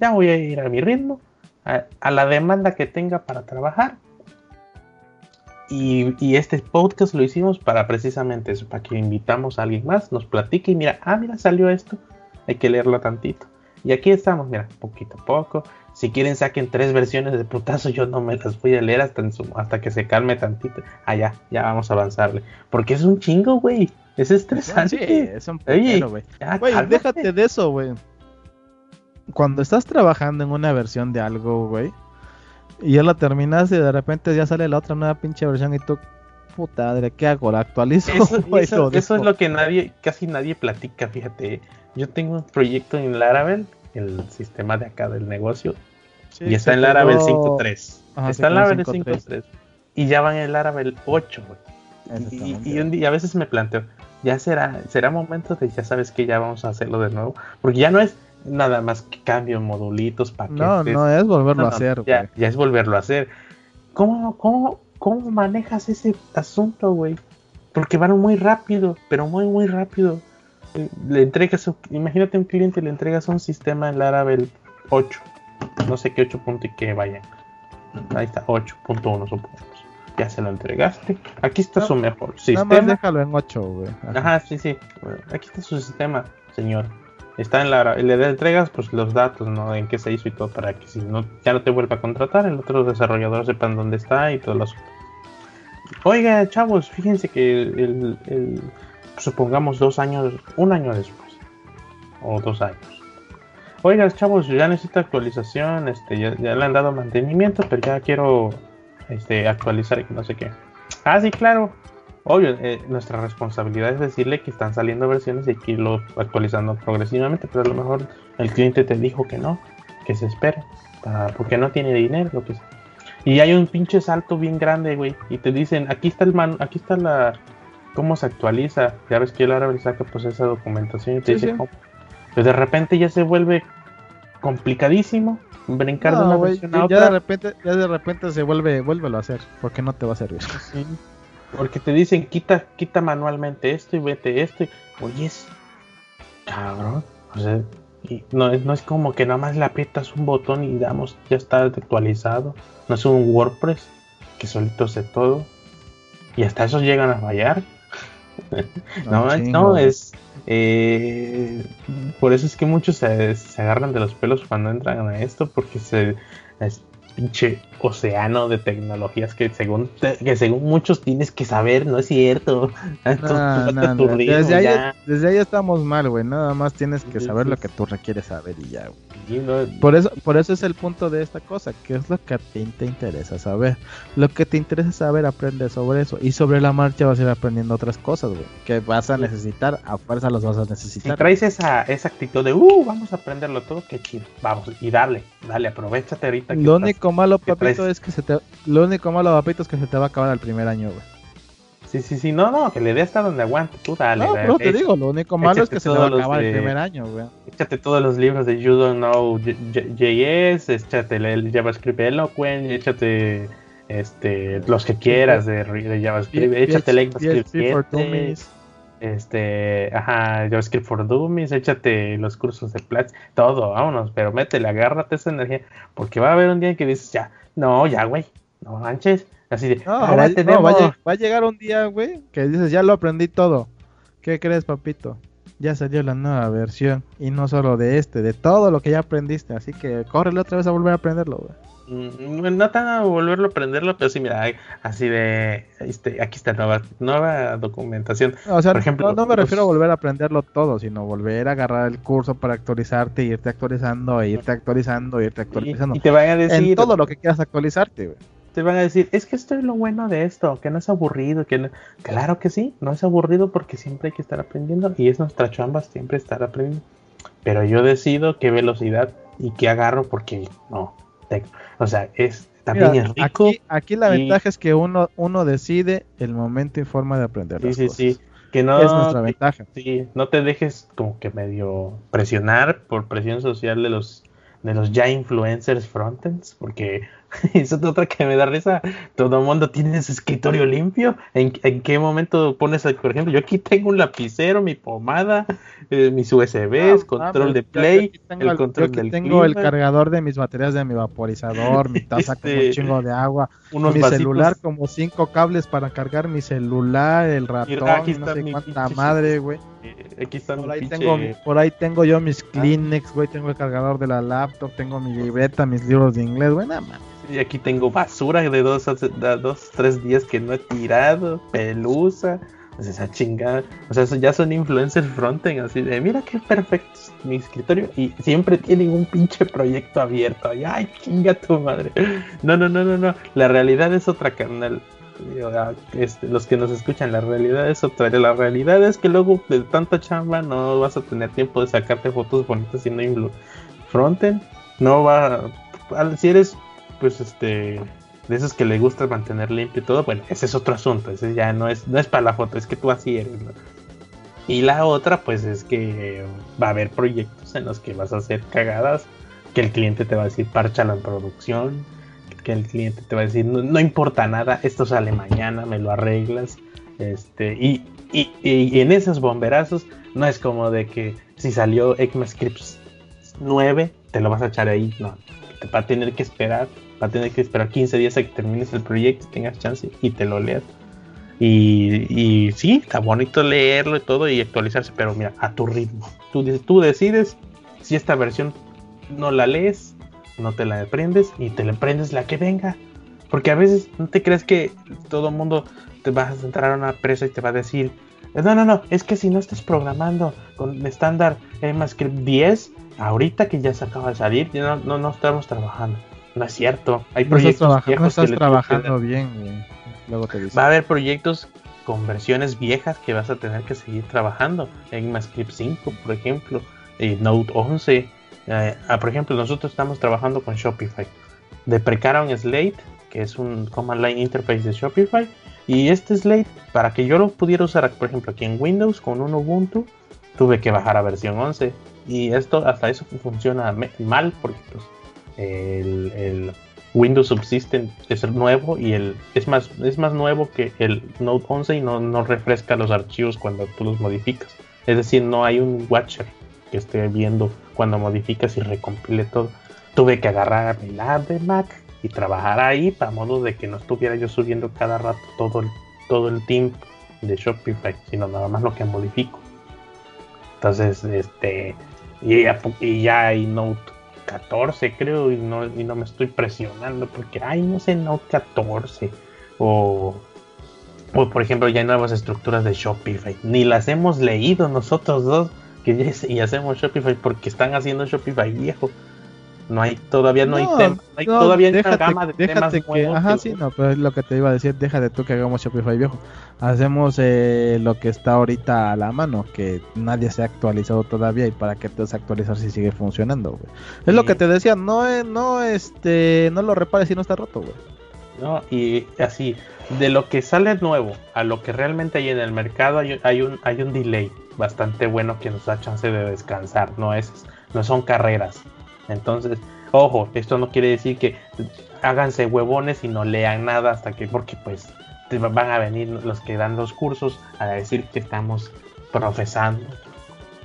ya voy a ir a mi ritmo, a, la demanda que tenga para trabajar y, y, este podcast lo hicimos para precisamente eso, para que invitamos a alguien más, nos platique y mira, ah, mira, salió esto, hay que leerlo tantito. Y aquí estamos, mira, poquito a poco, si quieren, saquen tres versiones de putazo. Yo no me las voy a leer hasta, hasta que se calme tantito. Ah, ya, ya vamos a avanzarle. Porque es un chingo, güey. Es estresante. Sí, es un putero, güey. Güey, déjate de eso, güey. Cuando estás trabajando en una versión de algo, güey, y ya la terminas y de repente ya sale la otra nueva pinche versión y tú, puta madre, ¿qué hago? ¿La actualizo? Eso, eso es lo que nadie, casi nadie platica, fíjate. Yo tengo un proyecto en Laravel el sistema de acá del negocio. y está en Laravel 5.3. Está en Laravel 5.3. Y ya van en Laravel 8. Y, y, un día, a veces me planteo, ya será, será momento de ya sabes que ya vamos a hacerlo de nuevo. Porque ya no es nada más que cambio modulitos, paquetes. No, no es volverlo a hacer. Ya, ya, es volverlo a hacer. ¿Cómo, cómo, cómo manejas ese asunto, güey? Porque van muy rápido, pero muy, muy rápido le entregas, imagínate un cliente le entregas un sistema en Laravel 8, no sé qué 8 punto y que vaya. Ahí está, 8.1 supongamos. Ya se lo entregaste. Aquí está su mejor sistema. Nada déjalo en 8, güey. Ajá. sí, sí. Aquí está su sistema, señor. Está en la le entregas pues los datos, ¿no? En qué se hizo y todo para que si no ya no te vuelva a contratar, el otro desarrollador sepan dónde está y todo lo asunto. Oiga, chavos, fíjense que el supongamos dos años, un año después, o dos años. Oiga, chavos, ya necesito actualización, este, ya, le han dado mantenimiento, pero ya quiero este, actualizar y no sé qué. Ah, sí, claro. Obvio, eh, nuestra responsabilidad es decirle que están saliendo versiones y que irlo actualizando progresivamente, pero a lo mejor el cliente te dijo que no, que se espere, porque no tiene dinero, lo que sea. Y hay un pinche salto bien grande, güey, y te dicen, aquí está el man, aquí está la, cómo se actualiza. Ya ves que el árabe saca pues esa documentación y te dice cómo. Pues de repente ya se vuelve complicadísimo brincar de una versión a otra. Ya de repente, ya de repente se vuelve, vuélvelo a hacer, porque no te va a servir. Porque te dicen quita, quita manualmente esto y vete esto y oyes, cabrón, o sea, no, no es como que nada más le aprietas un botón y damos, ya está actualizado. No es un WordPress que solito hace todo. y hasta esos llegan a fallar. no, no, es. Eh, por eso es que muchos se, se, agarran de los pelos cuando entran a esto, porque se, pinche océano de tecnologías que según que según muchos tienes que saber, no es cierto. desde, ahí, desde, ahí, estamos mal, güey. Nada más tienes que saber lo que tú requieres saber y ya, por eso, por eso es el punto de esta cosa, que es lo que a ti te interesa saber. Lo que te interesa saber, aprende sobre eso. Y sobre la marcha vas a ir aprendiendo otras cosas, güey. Que vas a necesitar, a fuerza los vas a necesitar. Si traes esa, esa actitud de, uh, vamos a aprenderlo todo, qué chido. Vamos, y dale, dale, aprovechate ahorita. Que lo único malo, es que se te, lo único malo, papito, es que se te va a acabar el primer año, güey. Sí, sí, sí, no, no, que le dé hasta donde aguante, tú dale. No, te digo, lo único malo es que se le va a acabar el primer año, güey. Échate todos los libros de You Don't Know JS, échate el JavaScript Eloquent, échate este, los que quieras de, de JavaScript, échate el ECMAScript 7, este, ajá, JavaScript for Dummies, échate los cursos de Platz, todo, vámonos, pero métele, agárrate esa energía, porque va a haber un día en que dices, ya, no, ya, güey, no manches Así de, no, va, a, llegar un día, güey, que dices, ya lo aprendí todo. ¿Qué crees, papito? Ya salió la nueva versión. Y no solo de este, de todo lo que ya aprendiste. Así que córrele otra vez a volver a aprenderlo, güey. Mm, no tan a volverlo a aprenderlo, pero sí, mira, así de, este, aquí está nueva, nueva documentación. o sea, Por ejemplo, no, me refiero a volver a aprenderlo todo, sino volver a agarrar el curso para actualizarte, irte actualizando, e irte actualizando, irte actualizando. Y, te vayan a decir... En todo lo que quieras actualizarte, güey te van a decir, es que esto es lo bueno de esto, que no es aburrido, que Claro que sí, no es aburrido porque siempre hay que estar aprendiendo y es nuestra chamba siempre estar aprendiendo. Pero yo decido qué velocidad y qué agarro porque no, o sea, es también es rico. Aquí, la ventaja es que uno, uno decide el momento y forma de aprender. Sí, sí, sí. Que no, es nuestra ventaja. Sí, no te dejes como que medio presionar por presión social de los de los ya influencers frontends, porque eso es otra que me da risa. Todo el mundo tiene su escritorio limpio. ¿En, qué momento pones, por ejemplo, yo aquí tengo un lapicero, mi pomada, eh, mis USBs, control de play, tengo el control del tengo el cargador de mis baterías de mi vaporizador, mi taza con un este, chingo de agua, mi celular como cinco cables para cargar mi celular, el ratón, no sé cuánta madre, güey. Eh, aquí por ahí, tengo, por ahí tengo yo mis ah. Kleenex, güey, tengo el cargador de la laptop, tengo mi libreta, mis libros de inglés, güey, nada más. Y aquí tengo basura de dos, de dos, tres días que no he tirado, pelusa, pues esa chingada. O sea, ya son influencers fronten, así de, mira qué perfecto mi escritorio. Y siempre tienen un pinche proyecto abierto. Y, ay, chinga tu madre. No, no, no, no, no. La realidad es otra, carnal. Este, los que nos escuchan, la realidad es otra. La realidad es que luego de tanta chamba no vas a tener tiempo de sacarte fotos bonitas siendo fronten. No va. Si eres pues este de esos que le gusta mantener limpio y todo, bueno, ese es otro asunto, ese ya no es, no es para la foto, es que tú así eres, Y la otra, pues es que va a haber proyectos en los que vas a hacer cagadas, que el cliente te va a decir, párchala en producción, que el cliente te va a decir, no, importa nada, esto sale mañana, me lo arreglas, este, y, y, y, en esos bomberazos no es como de que si salió ECMAScript 9, te lo vas a echar ahí, no, te va a tener que esperar a tener que esperar 15 días a que termines el proyecto, tengas chance y te lo leas. Y, y sí, está bonito leerlo y todo y actualizarse, pero mira, a tu ritmo. Tú, tú decides si esta versión no la lees, no te la aprendes y te la aprendes la que venga. Porque a veces no te crees que todo el mundo te vas a entrar a una empresa y te va a decir, no, no, no, es que si no estás programando con estándar EMAScript 10, ahorita que ya se acaba de salir, no, no, no estamos trabajando. No es cierto. Hay proyectos no estás trabajando bien, Luego te Va a haber proyectos con versiones viejas que vas a tener que seguir trabajando. En ECMAScript 5, por ejemplo, eh, Node 11. Eh, ah, por ejemplo, nosotros estamos trabajando con Shopify. Deprecaron Slate, que es un command line interface de Shopify. Y este Slate, para que yo lo pudiera usar, por ejemplo, aquí en Windows con un Ubuntu, tuve que bajar a versión 11. Y esto, hasta eso funciona mal, porque pues, el, Windows Subsystem es el nuevo y el es más es más nuevo que el Node 11 y no, no refresca los archivos cuando tú los modificas. Es decir, no hay un watcher que esté viendo cuando modificas y recompile todo. Tuve que agarrar mi lab de Mac y trabajar ahí para modo de que no estuviera yo subiendo cada rato todo el todo el team de Shopify, sino nada más lo que modifico. Entonces, este, y ya, y ya hay Note 14 creo y no, y no me estoy presionando porque, ay, no sé, Note 14 o, o por ejemplo ya hay nuevas estructuras de Shopify, ni las hemos leído nosotros dos que ya y hacemos Shopify porque están haciendo Shopify viejo. No hay, todavía no, hay, tema, todavía una gama de temas que, Ajá, sí, no, pero es lo que te iba a decir, déjate tú que hagamos Shopify viejo. Hacemos eh, lo que está ahorita a la mano, que nadie se ha actualizado todavía y para que te vas a actualizar si sigue funcionando, Es lo que te decía, no, no, este, no lo repares si no está roto, güey. No, y así, de lo que sale nuevo a lo que realmente hay en el mercado hay, hay, un, hay un delay bastante bueno que nos da chance de descansar, no, es, no son carreras entonces, ojo, esto no quiere decir que háganse huevones y no lean nada hasta que, porque pues van a venir los que dan los cursos a decir que estamos profesando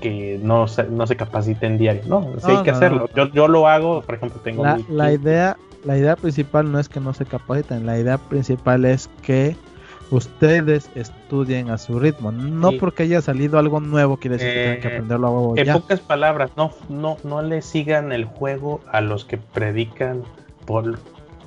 que no se, no se capaciten diario. No, sí hay que hacerlo. Yo, yo lo hago, por ejemplo, tengo... La, la idea, la idea principal no es que no se capaciten, la idea principal es que ustedes estudien a su ritmo. No porque haya salido algo nuevo quiere decir que tienen que eh, aprenderlo a huevo. En pocas palabras, no, no, no le sigan el juego a los que predican por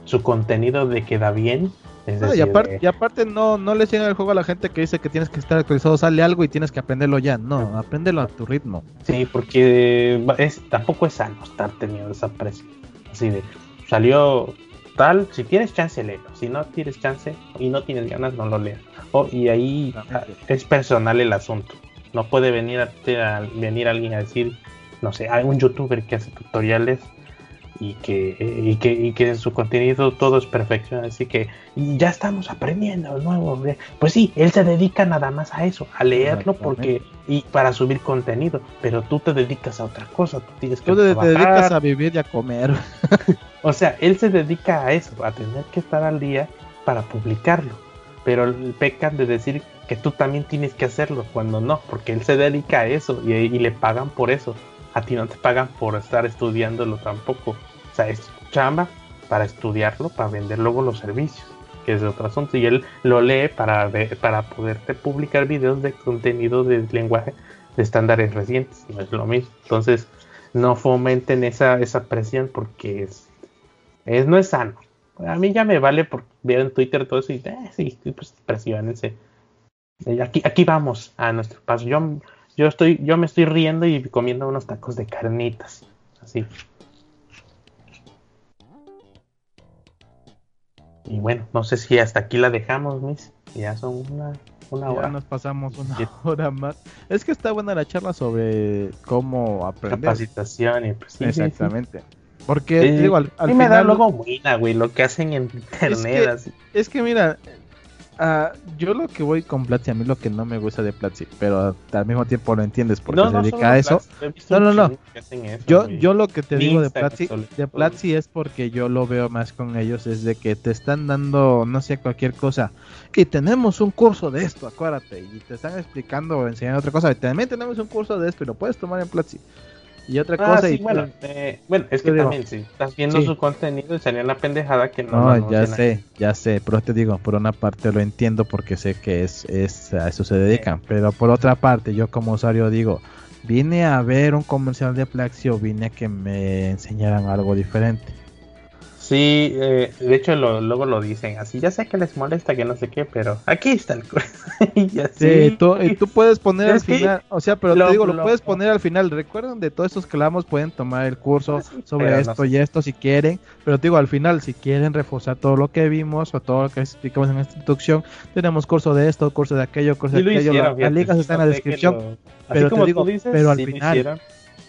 su contenido de que da bien. y, aparte, y, aparte, no, no le sigan el juego a la gente que dice que tienes que estar actualizado, sale algo y tienes que aprenderlo ya. No, apréndelo a tu ritmo. Sí, porque es, tampoco es sano estar teniendo esa presión. Así de, salió tal, si tienes chance, léelo. Si no tienes chance y no tienes ganas, no lo leas. Oh, y ahí es personal el asunto. No puede venir, a, venir alguien a decir, no sé, hay un youtuber que hace tutoriales y que, y que, y que su contenido todo es perfección. Así que ya estamos aprendiendo nuevo. Pues sí, él se dedica nada más a eso, a leerlo porque y para subir contenido. Pero tú te dedicas a otra cosa. Tú tienes que tú te dedicas a vivir y a comer. O sea, él se dedica a eso, a tener que estar al día para publicarlo. Pero pecan de decir que tú también tienes que hacerlo, cuando no, porque él se dedica a eso y, le pagan por eso. A ti no te pagan por estar estudiándolo tampoco. O sea, es chamba para estudiarlo, para vender luego los servicios, que es otro asunto. Y él lo lee para, para poderte publicar videos de contenido de lenguaje de estándares recientes. No es lo mismo. Entonces, no fomenten esa, esa presión porque es, es, no es sano. A mí ya me vale por ver en Twitter todo eso y eh, sí, pues presionense. Eh, aquí, aquí vamos a nuestro paso. Yo, yo estoy, yo me estoy riendo y comiendo unos tacos de carnitas. Así. Y bueno, no sé si hasta aquí la dejamos, mis. Ya son una, una hora. Ya nos pasamos una hora más. Es que está buena la charla sobre cómo aprender. Capacitación y pues, Exactamente. Porque, digo, al, al me da luego buena, güey, lo que hacen en internet. Es que, es que mira, uh, yo lo que voy con Platzi, a mí lo que no me gusta de Platzi, pero al mismo tiempo lo entiendes porque se dedica a eso. No, no, no. yo, yo lo que te digo de Platzi, de Platzi es porque yo lo veo más con ellos, es de que te están dando, no sé, cualquier cosa. Y tenemos un curso de esto, acuérdate. Y te están explicando o enseñando otra cosa. Y también tenemos un curso de esto y lo puedes tomar en Platzi. Y otra ah, cosa. y bueno, eh, bueno, es que también, si estás viendo su contenido, sería una pendejada que no. No, ya sé, ya sé, pero te digo, por una parte lo entiendo porque sé que es, es a eso se dedican, pero por otra parte, yo como usuario digo, vine a ver un comercial de Plaxio, vine a que me enseñaran algo diferente. Sí, eh, de hecho luego lo dicen así, ya sé que les molesta que no sé qué, pero aquí está el curso. sí, tú, y tú puedes poner al final, o sea, pero te digo, lo, puedes poner al final. Recuerden de todos estos clavos pueden tomar el curso sobre esto y esto si quieren, pero te digo, al final, si quieren reforzar todo lo que vimos o todo lo que explicamos en esta introducción, tenemos curso de esto, curso de aquello, curso de aquello, las ligas están en la descripción, pero te digo, pero al final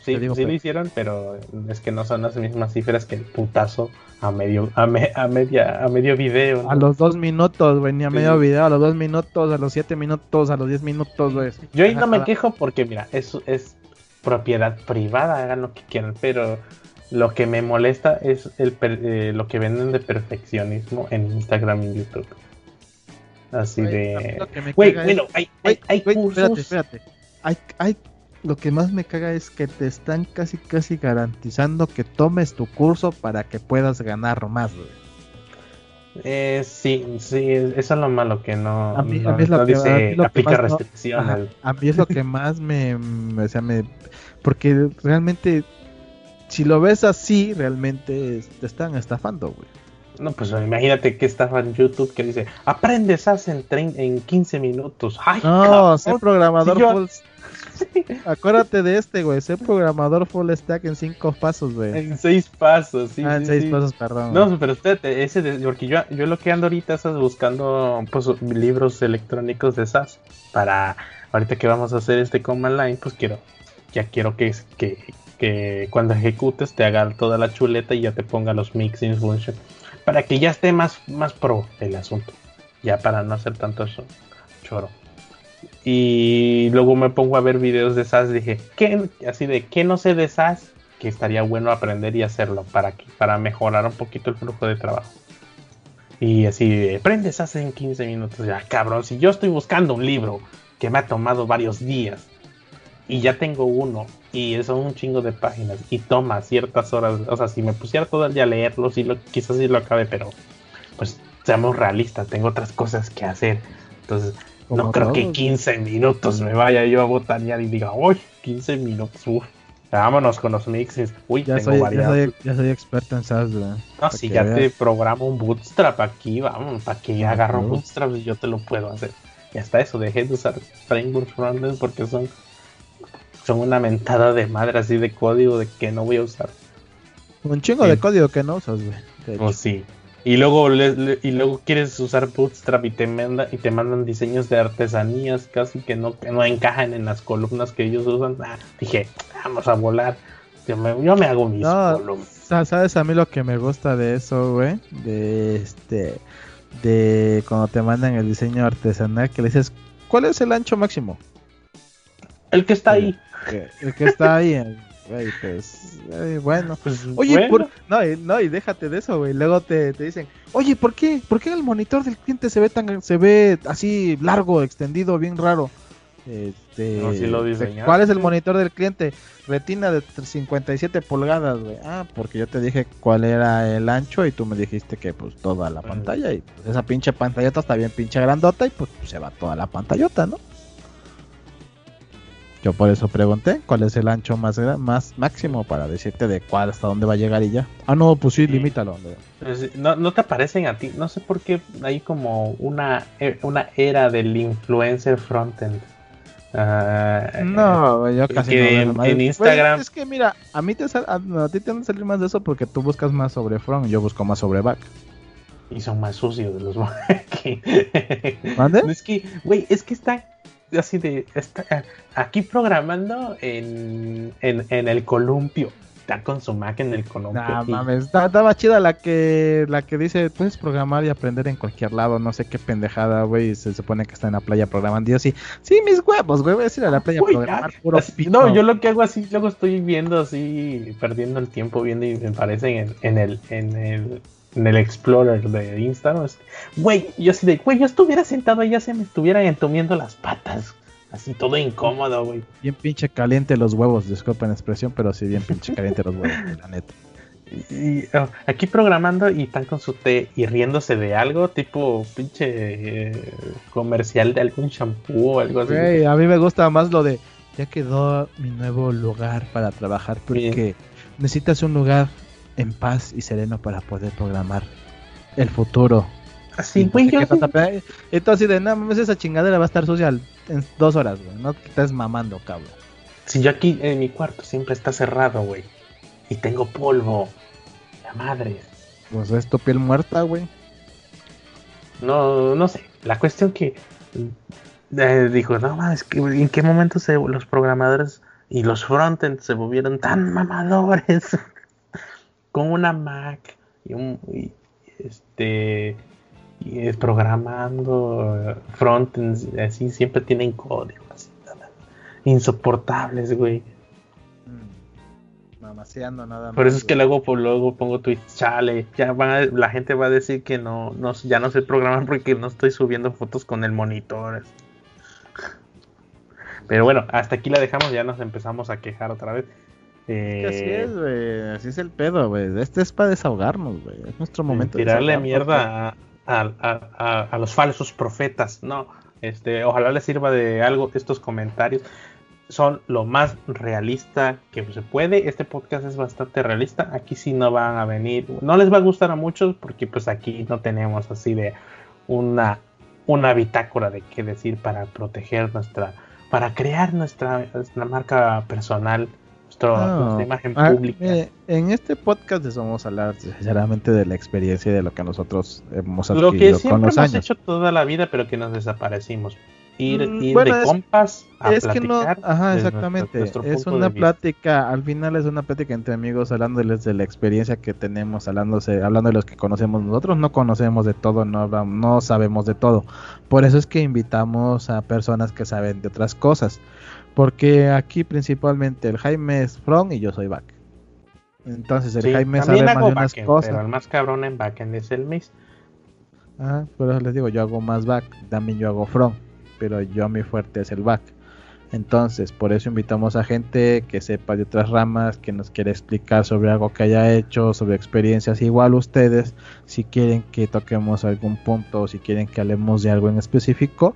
Sí, sí lo hicieron, pero es que no son las mismas cifras que el putazo a medio, a, media, a medio video. A los dos minutos, güey, ni a medio video, a los dos minutos, a los siete minutos, a los diez minutos, güey. Yo ahí no me quejo porque, mira, es, es propiedad privada, hagan lo que quieran, pero lo que me molesta es el, eh, lo que venden de perfeccionismo en Instagram y YouTube. Así de. Güey, bueno, hay, hay, hay cursos. Espérate, espérate. Hay, hay lo que más me caga es que te están casi casi garantizando que tomes tu curso para que puedas ganar más, güey. Eh, sí, sí, eso es lo malo que no, a mí, es lo que, dice, aplica restricciones. a mí es lo que más me, o sea, me, porque realmente, si lo ves así, realmente te están estafando, güey. No, pues imagínate que estafa en YouTube que dice, aprendes SAS en, en 15 minutos. Ay, no, ser programador full... Acuérdate de este, güey, ser programador full stack en 5 pasos, güey. En 6 pasos, sí. Ah, en 6 pasos, perdón. No, pero espérate, ese de, porque yo, yo lo que ando ahorita es buscando pues, libros electrónicos de SAS para ahorita que vamos a hacer este command line, pues quiero, ya quiero que, que, que cuando ejecutes te haga toda la chuleta y ya te ponga los mixing functions para que ya esté más, más pro el asunto. Ya para no hacer tanto eso, choro. Y luego me pongo a ver videos de SAS. Dije, ¿qué? Así de, ¿qué no sé de SAS? Que estaría bueno aprender y hacerlo para, que, para mejorar un poquito el flujo de trabajo. Y así, aprende SAS en 15 minutos. Ya, cabrón, si yo estoy buscando un libro que me ha tomado varios días y ya tengo uno y son un chingo de páginas y toma ciertas horas, o sea, si me pusiera todo el día a leerlo, sí lo, quizás sí lo acabe, pero pues seamos realistas, tengo otras cosas que hacer. Entonces, no creo que 15 minutos me vaya yo a botanear y diga, uy, 15 minutos, uff. Vámonos con los mixes. Uy, ya tengo soy, ya soy, ya soy, experto en SAS, No, si ya te programo un bootstrap aquí, vamos, para que ya agarro bootstrap y yo te lo puedo hacer. Y hasta eso, dejé de usar framework frontend porque son son una mentada de madre así de código de que no voy a usar. Un chingo de código que no usas, güey. Oh, sí. Y luego, y luego quieres usar Bootstrap y te, manda, y te mandan diseños de artesanías casi que no, no encajan en las columnas que ellos usan. Ah, dije, vamos a volar. Yo me, yo me hago mis columnas. ¿Sabes a mí lo que me gusta de eso, güey? De este. De cuando te mandan el diseño artesanal que le dices, ¿cuál es el ancho máximo? El que está ahí el que está ahí, pues, bueno. Pues, oye, no, no, y déjate de eso, güey. Luego te, dicen, oye, ¿por qué? ¿Por qué el monitor del cliente se ve tan, se ve así largo, extendido, bien raro? Este, ¿Cuál es el monitor del cliente? Retina de 57 pulgadas, güey. Ah, porque yo te dije cuál era el ancho y tú me dijiste que pues toda la pantalla y pues, esa pinche pantallota está bien pinche grandota y pues se va toda la pantallota, ¿no? Yo por eso pregunté cuál es el ancho más, más máximo para decirte de cuál hasta dónde va a llegar y ya. Ah, no, pues sí, limítalo. No, no te aparecen a ti, no sé por qué hay como una, e, una era del influencer frontend. Ah, no, yo casi no en, Instagram. es que mira, a mí te a, ti te van a salir más de eso porque tú buscas más sobre front y yo busco más sobre back. Y son más sucios de los ¿Mande? es que, güey, es que está así de, está aquí programando en, en, el columpio. Está con su Mac en el columpio. Nah, mames, estaba chida la que la que dice, puedes programar y aprender en cualquier lado, no sé qué pendejada, güey, se supone que está en la playa programando. Yo sí, sí, mis huevos, güey, voy a ir a la playa a programar puro No, yo lo que hago así, luego estoy viendo así, perdiendo el tiempo viendo y me parece en, en el, en el en el Explorer de Instagram. Güey, yo así de, güey, yo estuviera sentado y ya se me estuvieran entumiendo las patas. Así todo incómodo, güey. Bien pinche caliente los huevos, disculpen la expresión, pero sí bien pinche caliente los huevos, la neta. Y, oh, aquí programando y están con su té y riéndose de algo, tipo pinche eh, comercial de algún shampoo o algo así. a mí me gusta más lo de, ya quedó mi nuevo lugar para trabajar, porque necesitas un lugar en paz y sereno para poder programar el futuro. Así, güey, yo Entonces, de nada más esa chingadera va a estar social en dos horas, güey. No te estás mamando, cabrón. Si yo aquí en mi cuarto siempre está cerrado, güey. Y tengo polvo. La madre. Pues es tu piel muerta, güey. No, no sé. La cuestión que eh, dijo, no que en qué momento se, los programadores y los frontends se volvieron tan mamadores. con una Mac y un este y es programando frontends así siempre tienen códigos insoportables güey. Mm, mamaseando nada más por eso es que luego pues, luego pongo tweets chale ya la gente va a decir que no, no ya no sé programar porque no estoy subiendo fotos con el monitor. Pero bueno hasta aquí la dejamos ya nos empezamos a quejar otra vez Eh, así es, güey. Así es el pedo, güey. Este es para desahogarnos, güey. Es nuestro momento. Tirarle mierda a, los falsos profetas. No, este, ojalá les sirva de algo estos comentarios. Son lo más realista que se puede. Este podcast es bastante realista. Aquí sí no van a venir. No les va a gustar a muchos porque pues aquí no tenemos así de una, una bitácora de qué decir para proteger nuestra, para crear nuestra, nuestra marca personal nuestra imagen ah, pública. en este podcast les vamos a hablar sinceramente de la experiencia y de lo que nosotros hemos adquirido lo que siempre hemos hecho toda la vida, pero que nos desaparecimos. Ir, mm, de compas a es que no, ajá, exactamente. es una plática, al final es una plática entre amigos hablándoles de la experiencia que tenemos, hablándose, hablando de los que conocemos. Nosotros no conocemos de todo, no, no sabemos de todo. Por eso es que invitamos a personas que saben de otras cosas. Porque aquí principalmente el Jaime es front y yo soy back. Entonces el Jaime sabe más de unas cosas. Pero el más cabrón en backend es el Miss. Ah, pero les digo, yo hago más back, también yo hago front, pero yo mi fuerte es el back. Entonces, por eso invitamos a gente que sepa de otras ramas, que nos quiera explicar sobre algo que haya hecho, sobre experiencias. Igual ustedes, si quieren que toquemos algún punto o si quieren que hablemos de algo en específico,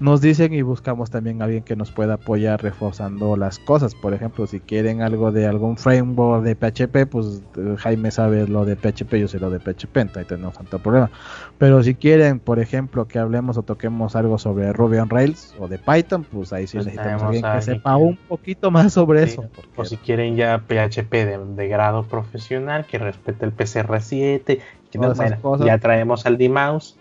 nos dicen y buscamos también a alguien que nos pueda apoyar reforzando las cosas. Por ejemplo, si quieren algo de algún framework de PHP, pues eh, Jaime sabe lo de PHP, yo sé lo de PHP, entonces tenemos tanto problema. Pero si quieren, por ejemplo, que hablemos o toquemos algo sobre Ruby on Rails o de Python, pues ahí sí pues necesitamos alguien que sepa un poquito más sobre eso. O si quieren ya PHP de, grado profesional, que respete el PCR7, ya traemos al D-Mouse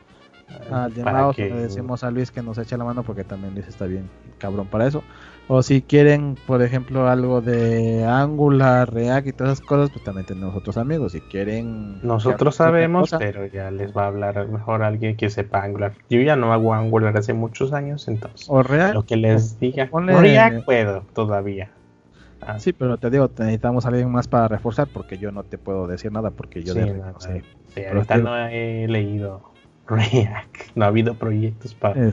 Ah, le decimos a Luis que nos eche la mano porque también Luis está bien cabrón para eso. O si quieren, por ejemplo, algo de Angular, React y todas esas cosas, pues también tenemos otros amigos. Si quieren. Nosotros sabemos, pero ya les va a hablar mejor alguien que sepa Angular. Yo ya no hago Angular hace muchos años, entonces. O React. Lo que les diga. React puedo todavía. Ah. Sí, pero te digo, necesitamos a alguien más para reforzar porque yo no te puedo decir nada porque yo de no, sé. Sí, ahorita no he leído React. No ha habido proyectos para,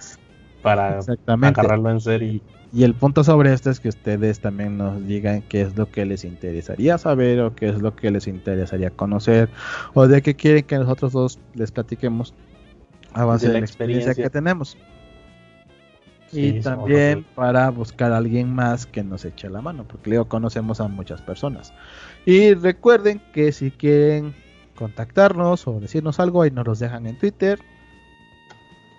para agarrarlo en serio. Y, el punto sobre esto es que ustedes también nos digan qué es lo que les interesaría saber o qué es lo que les interesaría conocer o de qué quieren que nosotros dos les platiquemos a base de, la, experiencia, que tenemos. y también para buscar a alguien más que nos eche la mano, porque luego conocemos a muchas personas. Y recuerden que si quieren contactarnos o decirnos algo, ahí nos los dejan en Twitter.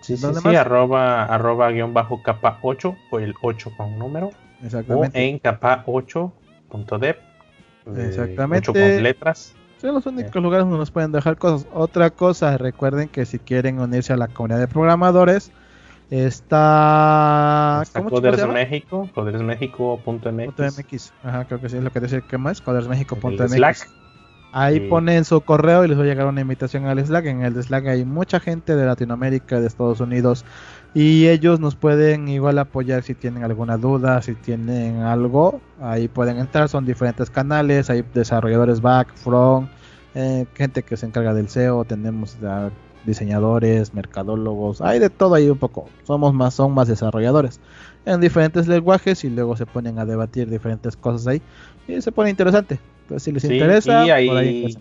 Sí, sí, sí, arroba, arroba guion bajo capa 8 o el 8 con número. Exactamente. O en capa 8.dev. Exactamente. 8 con letras. Son los únicos lugares donde nos pueden dejar cosas. Otra cosa, recuerden que si quieren unirse a la comunidad de programadores, está. está Coders México, codersmexico.mx. Ajá, creo que sí es lo que dice que más, codersmexico.mx. Ahí ponen su correo y les va a llegar una invitación al Slack. En el Slack hay mucha gente de Latinoamérica, de Estados Unidos. Y ellos nos pueden igual apoyar si tienen alguna duda, si tienen algo. Ahí pueden entrar, son diferentes canales. Hay desarrolladores back, front, eh, gente que se encarga del SEO. Tenemos diseñadores, mercadólogos. Hay de todo ahí un poco. Somos más, son más desarrolladores en diferentes lenguajes y luego se ponen a debatir diferentes cosas ahí. Y se pone interesante. Entonces, si les interesa, y ahí,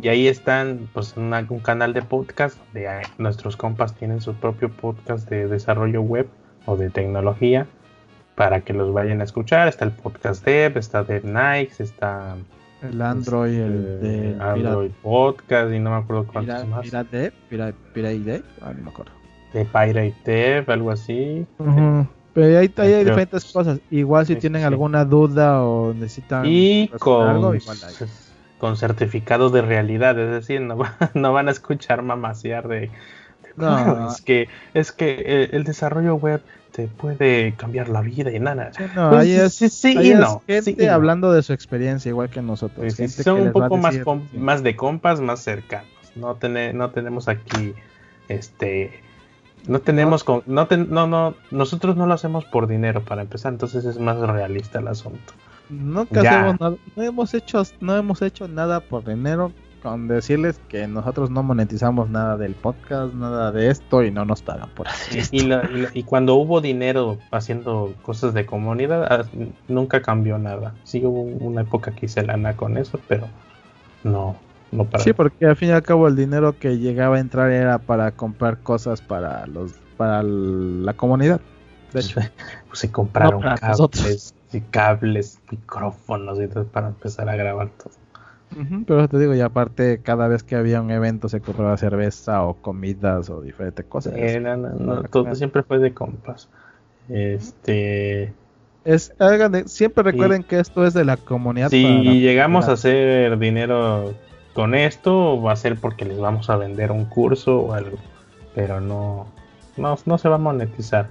y ahí están pues un canal de podcast donde nuestros compas tienen su propio podcast de desarrollo web o de tecnología para que los vayan a escuchar. Está el podcast Dev, está Dev Nights, está el Android, el este, de Android Podcast y no me acuerdo cuántos más. Pirate Dev, Pirate, Dev, ah, no me acuerdo. De Pirate Dev, algo así. Pero ahí, hay diferentes cosas. Igual si tienen alguna duda o necesitan y con, con certificado de realidad, es decir, no, no van a escuchar mamasear de, no. es que es que el, desarrollo web te puede cambiar la vida y nada. no, pues, ahí es, sí, sí, y no, gente hablando de su experiencia igual que nosotros. son un poco más, más de compas, más cercanos. No, no tenemos aquí este no tenemos con, no, no, no, nosotros no lo hacemos por dinero para empezar, entonces es más realista el asunto. Nunca hacemos nada, no hemos hecho, no hemos hecho nada por dinero, con decirles que nosotros no monetizamos nada del podcast, nada de esto y no nos pagan por hacer y, y, cuando hubo dinero haciendo cosas de comunidad, ah, nunca cambió nada. Sí hubo una época que hice lana con eso, pero no, no para. Sí, porque al fin y al cabo el dinero que llegaba a entrar era para comprar cosas para los para la comunidad. De hecho, pues se compraron cables, y cables, micrófonos y todo para empezar a grabar todo pero te digo, y aparte, cada vez que había un evento se compraba cerveza o comidas o diferentes cosas. todo siempre fue de compas. Este. Es, siempre recuerden que esto es de la comunidad. Si llegamos a hacer dinero con esto, va a ser porque les vamos a vender un curso o algo. Pero no, no, no se va a monetizar.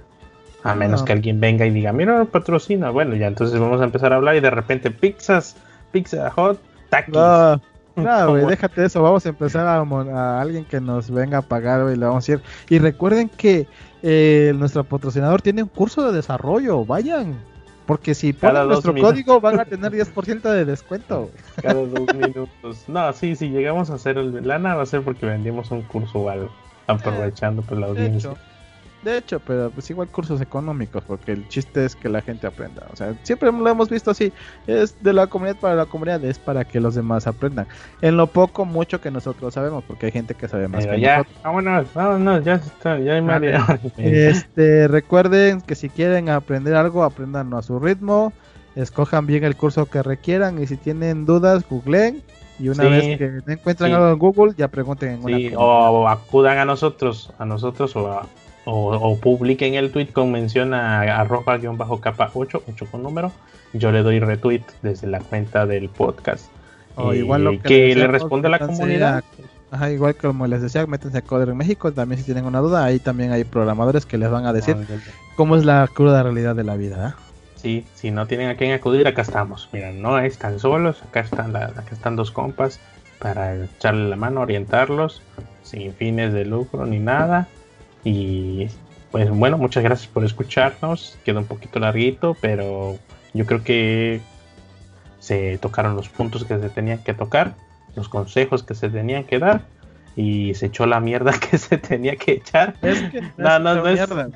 A menos que alguien venga y diga, mira, patrocina. Bueno, ya entonces vamos a empezar a hablar y de repente pizzas, pizza hot, no, no, güey, déjate eso. Vamos a empezar a, alguien que nos venga a pagar, y le vamos a decir. Y recuerden que eh, nuestro patrocinador tiene un curso de desarrollo. Vayan. Porque si ponen nuestro código van a tener 10% de descuento. Cada dos minutos. No, sí, si llegamos a hacer el lana va a ser porque vendimos un curso o algo. Aprovechando pues la audiencia. De hecho, pero pues igual cursos económicos, porque el chiste es que la gente aprenda. O sea, siempre lo hemos visto así. Es de la comunidad para la comunidad, es para que los demás aprendan. En lo poco, mucho que nosotros sabemos, porque hay gente que sabe más que ya, nosotros. Vámonos, vámonos, ya está, ya hay Mario. Este, recuerden que si quieren aprender algo, aprendan a su ritmo. Escojan bien el curso que requieran y si tienen dudas, googleen y una vez que encuentran algo en Google, ya pregunten en sí, o acudan a nosotros, a nosotros o a, o, publiquen el tweet con mención a arroba-capa 8, 8 con número, yo le doy retweet desde la cuenta del podcast. O igual lo que, le responde a la comunidad. ajá, igual como les decía, métanse a Coder en México, también si tienen una duda, ahí también hay programadores que les van a decir cómo es la cruda realidad de la vida. ¿eh? Sí, si no tienen a quién acudir, acá estamos. Mira, no están solos, acá están, acá están dos compas para echarle la mano, orientarlos, sin fines de lucro ni nada. Y pues bueno, muchas gracias por escucharnos. Queda un poquito larguito, pero yo creo que se tocaron los puntos que se tenían que tocar, los consejos que se tenían que dar y se echó la mierda que se tenía que echar. Es que no, no, no, es, mierda,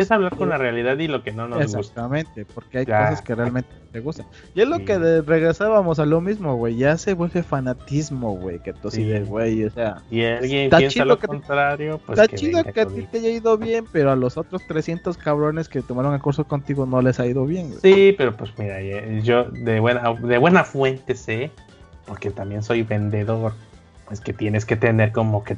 es, hablar con la realidad y lo que no nos gusta. Exactamente, porque hay cosas que realmente te gustan. Y es lo que regresábamos a lo mismo, güey. Ya se vuelve fanatismo, güey. Que tú sí. de güey, o sea. Y alguien piensa lo contrario, pues. Está chido que a ti te haya ido bien, pero a los otros 300 cabrones que tomaron el curso contigo no les ha ido bien, güey. Sí, pero pues mira, yo de buena, de buena fuente sé, porque también soy vendedor es que tienes que tener como que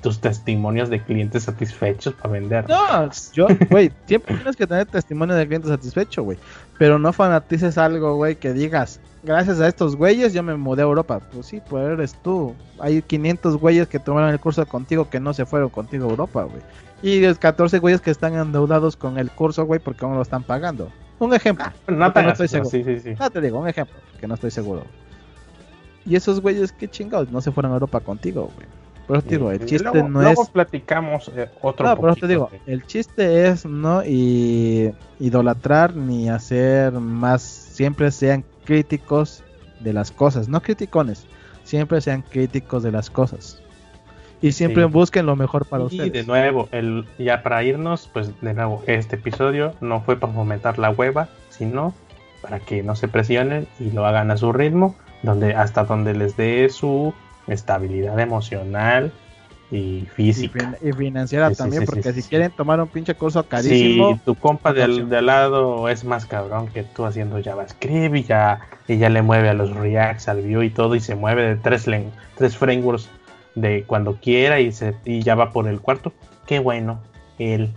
tus testimonios de clientes satisfechos para vender. No, yo, güey, siempre tienes que tener testimonio de clientes satisfechos, güey. Pero no fanatices algo, güey, que digas, gracias a estos güeyes yo me mudé a Europa. Pues sí, pues eres tú. Hay 500 güeyes que tomaron el curso contigo que no se fueron contigo a Europa, güey. Y los 14 güeyes que están endeudados con el curso, güey, porque aún lo están pagando. Un ejemplo. Ah, no, te, estoy seguro. Sí, sí, sí. No te digo, un ejemplo, que no estoy seguro. Y esos güeyes, qué chingados, no se fueron a Europa contigo, güey. Pero te digo, el chiste no luego es. platicamos eh, otro No, pero te digo, el chiste es no y idolatrar ni hacer más. Siempre sean críticos de las cosas, no criticones. Siempre sean críticos de las cosas. Y siempre busquen lo mejor para ustedes. Y de nuevo, el, ya para irnos, pues de nuevo, este episodio no fue para fomentar la hueva, sino para que no se presionen y lo hagan a su ritmo donde hasta donde les dé su estabilidad emocional y física. Y, financiera también, porque si quieren tomar un pinche curso carísimo. Si tu compa del, al lado es más cabrón que tú haciendo JavaScript y ya, y ya le mueve a los Reacts, al Vue y todo, y se mueve de tres, tres frameworks de cuando quiera y, se, y ya va por el cuarto. Qué bueno, él,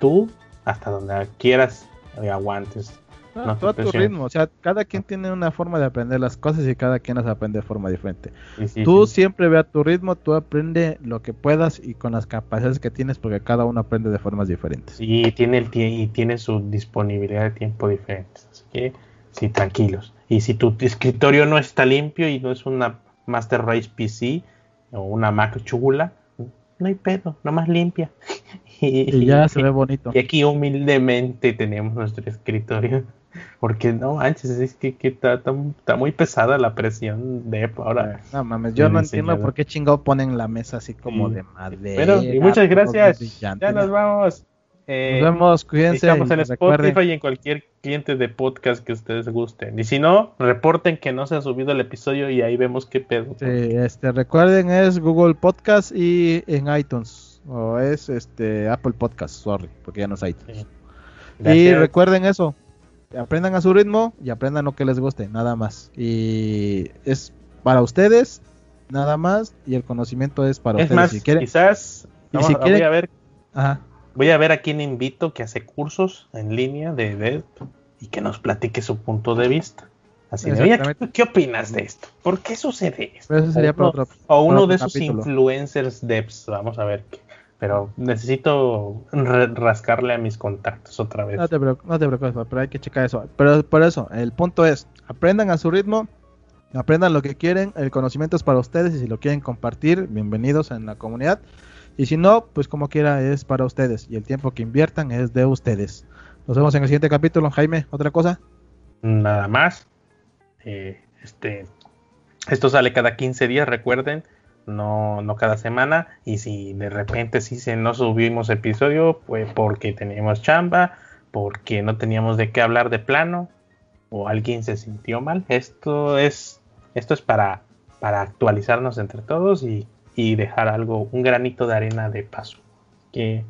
tú, hasta donde quieras, y aguantes no, todo a tu ritmo, o sea, cada quien tiene una forma de aprender las cosas y cada quien las aprende de forma diferente. tú siempre ve a tu ritmo, tú aprende lo que puedas y con las capacidades que tienes porque cada uno aprende de formas diferentes. Y tiene el y tiene su disponibilidad de tiempo diferente, así que sí, tranquilos. Y si tu escritorio no está limpio y no es una Master Race PC o una Mac chula, no hay pedo, nomás limpia. y ya se ve bonito. Y aquí humildemente tenemos nuestro escritorio Porque no manches, es que, está, muy pesada la presión de ahora. No mames, yo no entiendo por qué chingado ponen la mesa así como de madera. Pero, y muchas gracias. Ya nos vamos. Eh, nos vemos, cuídense. Estamos en Spotify y en cualquier cliente de podcast que ustedes gusten. Y si no, reporten que no se ha subido el episodio y ahí vemos qué pedo. Sí, este, recuerden, es Google Podcast y en iTunes. O es este Apple Podcast, sorry, porque ya no es iTunes. Y recuerden eso, aprendan a su ritmo y aprendan lo que les guste, nada más. Y es para ustedes, nada más, y el conocimiento es para ustedes. Más, si quieren, quizás, y si quieren, voy a ver, voy a ver a quién invito que hace cursos en línea de, de y que nos platique su punto de vista. Así de, ¿qué, opinas de esto? ¿Por qué sucede esto? o, uno, de esos influencers devs, vamos a ver qué pero necesito rascarle a mis contactos otra vez. No te, preocupes, pero hay que checar eso. Pero por eso, el punto es, aprendan a su ritmo, aprendan lo que quieren, el conocimiento es para ustedes y si lo quieren compartir, bienvenidos en la comunidad. Y si no, pues como quiera es para ustedes y el tiempo que inviertan es de ustedes. Nos vemos en el siguiente capítulo, Jaime, ¿otra cosa? Nada más. Eh, este, esto sale cada 15 días, recuerden no, no cada semana. Y si de repente sí se no subimos episodio, pues porque teníamos chamba, porque no teníamos de qué hablar de plano, o alguien se sintió mal. Esto es, esto es para, para actualizarnos entre todos y, y dejar algo, un granito de arena de paso. Que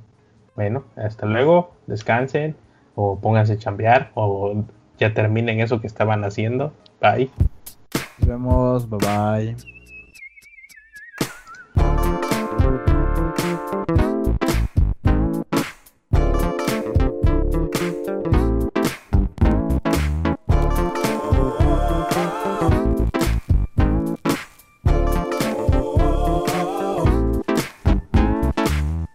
bueno, hasta luego, descansen, o pónganse a chambear, o ya terminen eso que estaban haciendo. Bye. Nos vemos, bye bye.